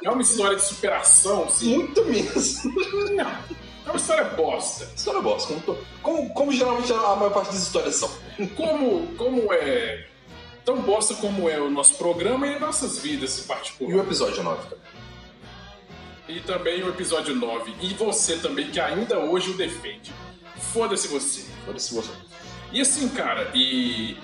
É uma história de superação, sim. muito mesmo. Não. É uma história bosta. História bosta, como, como, como geralmente a maior parte das histórias são. Como, como é. Tão bosta como é o nosso programa e nossas vidas em E o particular. episódio 9 também. E também o episódio 9. E você também, que ainda hoje o defende. Foda-se você. Foda-se você. E assim, cara, e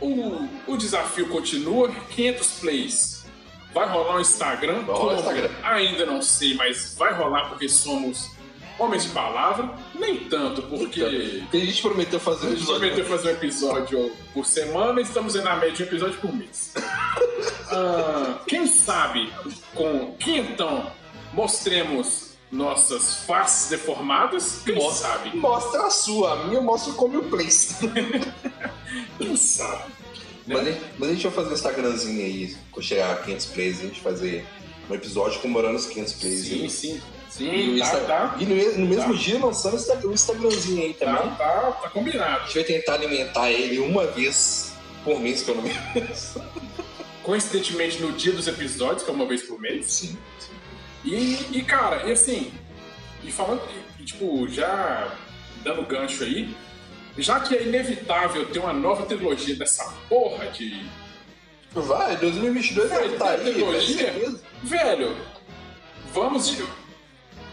o, o desafio continua, 500 plays. Vai rolar um Instagram, Vai rolar? Instagram. ainda não sei, mas vai rolar porque somos homens de palavra. Nem tanto, porque a gente prometeu fazer um gente episódio. prometeu fazer um episódio por semana e estamos aí na média de um episódio por mês. Ah, quem sabe com quinhentão mostremos nossas faces deformadas? Quem Mostra, sabe? mostra a sua, a minha mostra como o place. Quem sabe? Mas, a gente- mas a gente vai fazer um Instagramzinho aí, quando chegar a 500 plays, a gente fazer um episódio comemorando os 500 plays. Sim, aí. sim. E, Sim, no tá, Insta- tá. e no, no mesmo Tá. dia lançando o Insta- o Instagramzinho aí também. Tá, tá, tá A combinado. gente vai tentar alimentar ele uma vez por mês, pelo menos. Coincidentemente no dia dos episódios, que é uma vez por mês. Sim. E, e, cara, e assim, e falando, e, tipo, já dando gancho aí, já que é inevitável ter uma nova trilogia dessa porra de. Vai, 2022 Vai, estar aí, tem velho, vamos de.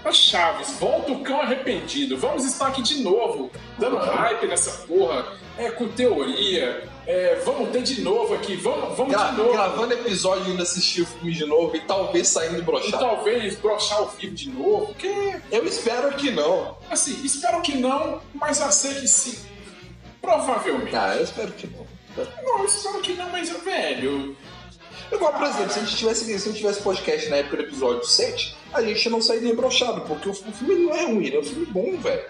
As chaves, volta o cão arrependido. Vamos estar aqui de novo, dando hype nessa porra, é, com teoria. é, vamos ter de novo aqui, vamos, vamos Gra- de novo. gravando episódio indo assistir o filme de novo e talvez saindo E broxado. talvez brochar o vivo de novo, porque Eu espero que não. Assim, espero que não, mas eu sei que sim. Provavelmente. Ah, eu espero que não. Não, eu espero que não, mas, velho. Igual, por exemplo, se a gente tivesse, se a gente tivesse podcast na época do episódio 7, a gente não sairia brochado, porque o, filme não é ruim, ele é um filme bom, velho.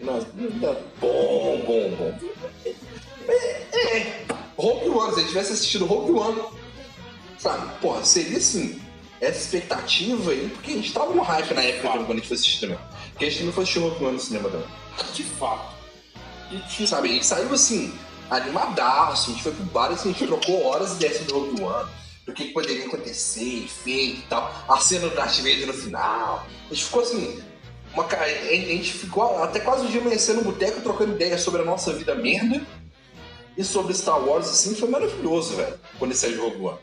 Não, não é bom, bom, bom. É, é. Rogue One, se a gente tivesse assistido Rogue One, sabe? Porra, seria assim, essa expectativa aí, porque a gente tava no hype na época quando a gente foi assistir também. Porque a gente não foi assistir Rogue One no cinema também. De fato. E tipo, Sabe, a gente saiu assim, animadaço, a gente foi pro bar assim, a gente trocou horas e ideias sobre Rogue One, do que, poderia acontecer, efeito e tal, a cena do Darth Vader no final. A gente ficou assim, uma, a gente ficou até quase o dia amanhecer no boteco trocando ideias sobre a nossa vida merda e sobre Star Wars, assim, foi maravilhoso, velho, quando ele saiu de Rogue One.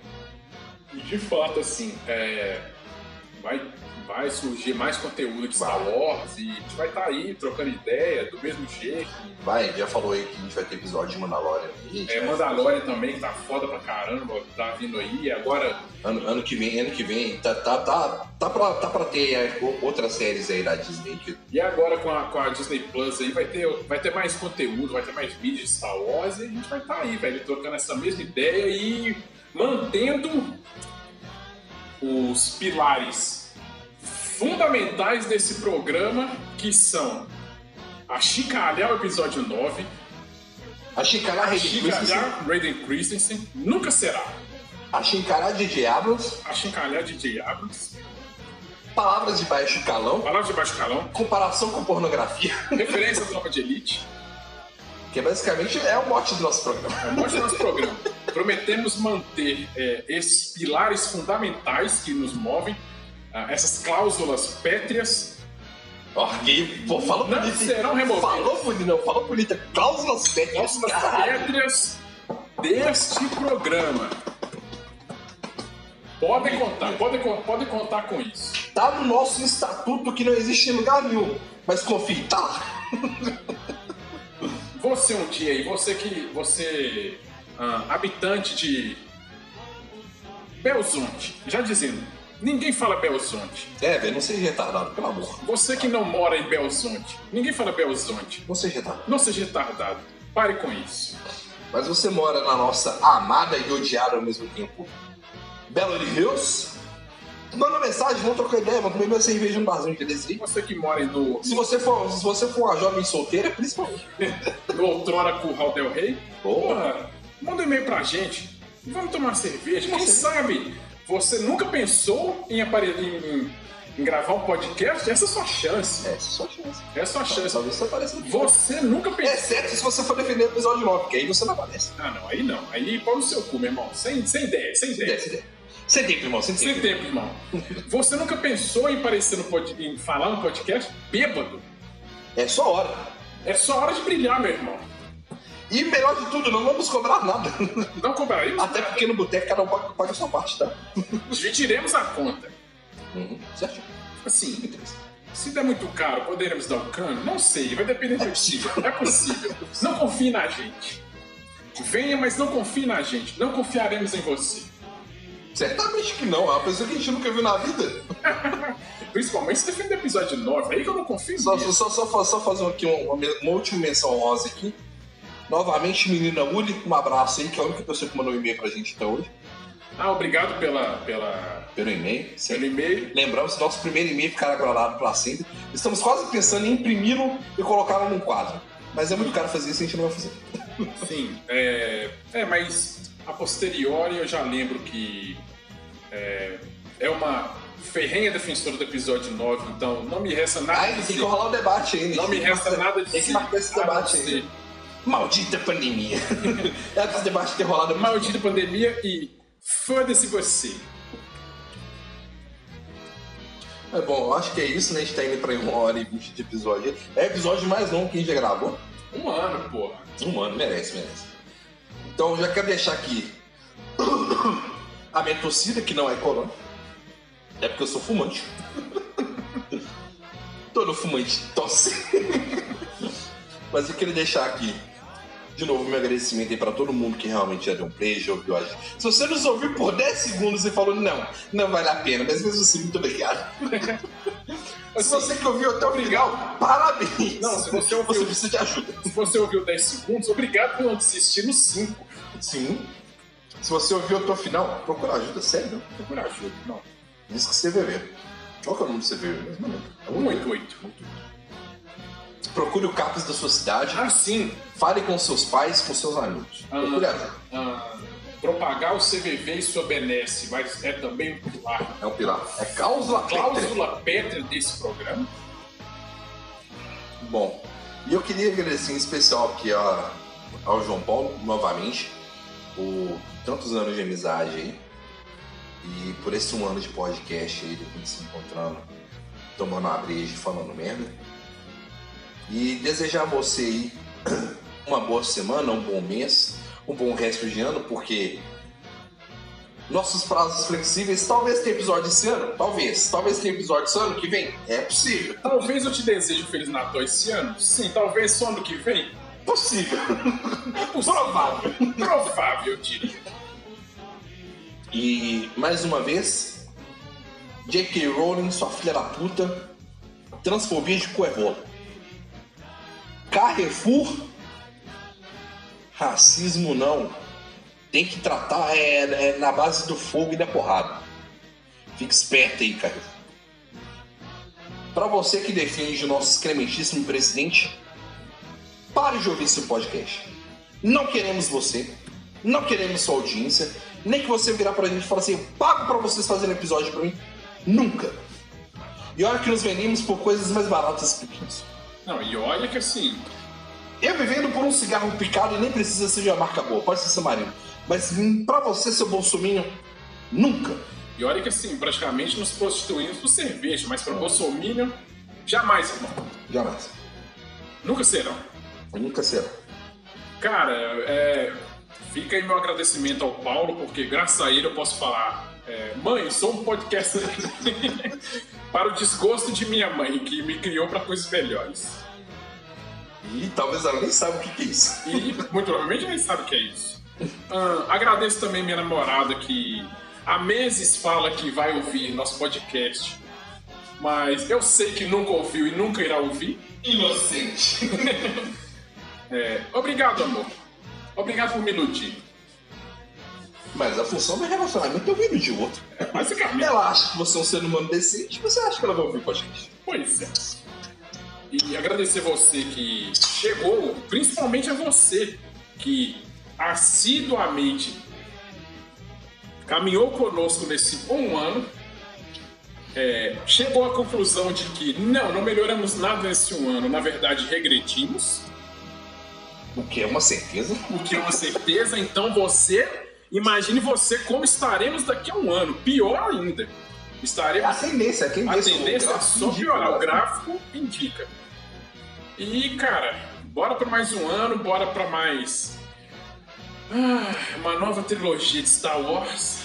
E de fato, assim, é, vai, vai surgir mais conteúdo de Star. Wars e a gente vai estar aí trocando ideia do mesmo jeito. Vai, já falou aí que a gente vai ter episódio de Mandalorian. aí, É? Mandalorian também, que tá foda pra caramba, tá vindo aí. Agora, Ano, ano que vem, ano que vem, tá, tá, tá, tá, pra, tá pra ter é, outras séries aí da Disney. e agora com a, com a Disney Plus aí vai ter, vai ter mais conteúdo, vai ter mais vídeos de Star Wars e a gente vai estar aí, velho, trocando essa mesma ideia e mantendo os pilares fundamentais desse programa, que são achicalhar o episódio 9, A achicalhar Raiden Christensen, nunca será, a Chicará de Diablos, achicalhar DJ Abrams, Palavras de Baixo Calão, palavra de baixo calão, comparação com pornografia, referência à tropa de elite, que basicamente é o mote do nosso programa. É o mote do nosso programa. Prometemos manter é, esses pilares fundamentais que nos movem, ah, essas cláusulas pétreas, Ó, gay, pô, falou Não bonito. serão removidas. Falou bonito, não, falou bonita. Cláusulas técnicas. cláusulas pétreas deste programa. Podem contar, podem, con- podem contar com isso. Tá no nosso estatuto que não existe em lugar nenhum. Mas confie, tá. Você um dia aí, você que. Você. ah, habitante de. Belzonte, já dizendo, ninguém fala Belzonte. É, velho, não seja retardado, pelo amor. Você que não mora em Belzonte, ninguém fala Belzonte. Não seja retardado. Não seja retardado. Pare com isso. Mas você mora na nossa amada e odiada ao mesmo tempo Belo Hills? Manda mensagem, vamos trocar ideia, vamos comer minha cerveja no barzinho desse aí. Você que mora no, Se você for, se você for uma jovem solteira, principalmente. no outrora Curral Del Rey, Porra. porra, manda um e-mail pra gente. Vamos tomar cerveja. Quem sabe você nunca pensou em, apare... em, em gravar um podcast? Essa é a sua chance. É, só chance. Essa é a sua chance. Talvez você apareça no Você nunca pensou. Exceto se você for defender o episódio 9, porque aí você não aparece. Ah, não, aí não. Aí pau no seu cu, meu irmão. Sem, sem ideia, sem ideia. Sem ideia. Sem tempo, irmão, sem Sem tempo. tempo, irmão. Você nunca pensou em aparecer no pod... em falar no podcast bêbado? É só hora. É só hora de brilhar, meu irmão. E melhor de tudo, não vamos cobrar nada. Não cobraremos Até nada. porque no boteco cada um paga, a sua parte, tá? Dividiremos a conta. Uhum, certo? Assim, se der muito caro, poderemos dar o cano? Não sei, vai depender do tipo. É possível. Não confie na gente. Venha, mas não confie na gente. Não confiaremos em você. Certamente que não, é uma pessoa que a gente nunca viu na vida. Principalmente se defende o episódio 9. Aí que eu não confio Só, só, só, só, fazer aqui uma, uma última menção rosa aqui. Novamente, menina Uli, um abraço aí, que é a única pessoa que mandou um e-mail pra gente até hoje. Ah, obrigado pela, pela, Pelo e-mail. pelo e-mail. Lembramos que nosso primeiro e-mail ficará guardado para sempre. Estamos quase pensando em imprimi-lo e colocá-lo num quadro. Mas é muito caro fazer isso, a gente não vai fazer. Sim, é, é, mas a posteriori eu já lembro que é, é uma ferrenha defensora do episódio 9, então não me resta nada. a Ainda tem que rolar o debate ainda. Não me resta nada de Tem que marcar esse debate ainda. Maldita pandemia. Era pra esse debate ter rolado Maldita pandemia e foda-se você. É bom, eu acho que é isso, né? A gente tá indo pra uma hora e vinte de episódio. É o episódio mais longo que a gente já gravou. Um ano, porra. Um ano, merece, merece. Então eu já quero deixar aqui a minha torcida, que não é corona. É porque eu sou fumante. Todo fumante tosse. Mas eu queria deixar aqui, de novo, meu agradecimento aí pra todo mundo que realmente já deu um play, já ouviu a gente. Se você nos ouviu por 10 segundos e falou, não, não vale a pena, mas mesmo assim, muito obrigado. Se você que ouviu até o final, parabéns! Não, se você você ouviu, precisa de ajuda. se você ouviu 10 segundos, obrigado por não desistir no 5. Sim. Se você ouviu até o final, procura ajuda, sério. Procura ajuda. Não. Diz que CVV. Qual que é o nome do CVV mesmo? Não lembro. É um 188. Procure o CAPES da sua cidade. Ah, sim. Fale com seus pais, com seus amigos. Ah. Procure ajuda. Ah, propagar o CVV em sua benesse, mas é também um pilar. É um pilar. É cláusula. Cláusula pétrea desse programa. Bom, e eu queria agradecer em especial aqui a- ao João Paulo, novamente, por tantos anos de amizade aí. E por esse um ano de podcast aí, se encontrando, tomando uma breja e falando merda. E desejar a você aí uma boa semana, um bom mês, um bom resto de ano, porque nossos prazos flexíveis, talvez tenha episódio esse ano, talvez, talvez tenha episódio esse ano que vem, é possível. Talvez eu te deseje um Feliz Natal esse ano. Sim, talvez só ano que vem. Possível. É provável. Provável, eu diria. E mais uma vez, J.K. Rowling, sua filha da puta, transfobia de cu é. Carrefour, racismo não. Tem que tratar é, é na base do fogo e da porrada. Fique esperto aí, Carrefour. Pra você que defende o nosso excrementíssimo presidente, pare de ouvir esse podcast. Não queremos você, não queremos sua audiência, nem que você virar pra gente e falar assim, "Eu pago pra vocês fazerem episódio pra mim. Nunca. E olha que nos vendemos por coisas mais baratas que isso. Não, e olha que assim, Eu me vendo por um cigarro picado e nem precisa ser de uma marca boa, pode ser seu marido. Mas pra você, seu bolsominho, nunca. e olha que assim, praticamente nos prostituímos por cerveja, mas para Bolsonaro, jamais, irmão. Jamais. Nunca serão. Nunca será. Cara, é, fica aí meu agradecimento ao Paulo, porque graças a ele eu posso falar. É, mãe, sou um podcaster para o desgosto de minha mãe, que me criou para coisas melhores. E talvez ela nem saiba o que que é isso. E muito provavelmente nem sabe o que é isso. Agradeço também minha namorada que há meses fala que vai ouvir nosso podcast, mas eu sei que nunca ouviu e nunca irá ouvir. Inocente. É, obrigado, amor. Obrigado por me iludir. Mas a função do relacionamento é ouvir de outro. Basicamente. Ela acha que você é um ser humano decente, você acha que ela vai ouvir com a gente. Pois é. E agradecer você que chegou, principalmente a você que assiduamente caminhou conosco nesse um ano, é, chegou à conclusão de que não, não melhoramos nada nesse um ano, na verdade regredimos, O que é uma certeza. o que é uma certeza, então você, imagine você como estaremos daqui a um ano, pior ainda. A Estaremos tendência, a a tendência, tendência é só piorar, o gráfico indica. E, cara, bora pra mais um ano, bora pra mais. Ah, uma nova trilogia de Star Wars.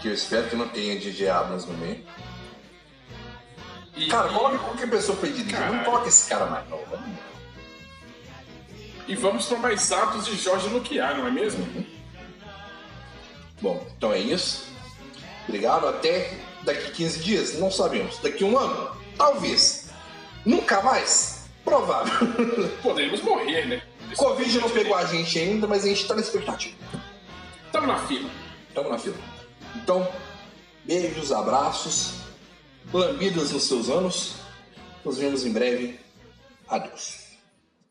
Que eu espero que não tenha DJ Abrams no meio. E, Cara, coloca qualquer pessoa pra dirigir. Não coloca esse cara mais novo. E vamos pra mais atos de Jorge Luquiar, não é mesmo? Bom, então é isso. Obrigado. Até daqui 15 dias? Não sabemos. Daqui um ano? Talvez. Nunca mais? Provável. Podemos morrer, né? Covid não pegou a gente ainda, mas a gente tá na expectativa. Tamo na fila. Tamo na fila. Então, beijos, abraços, lambidas nos seus anos. Nos vemos em breve. Adeus.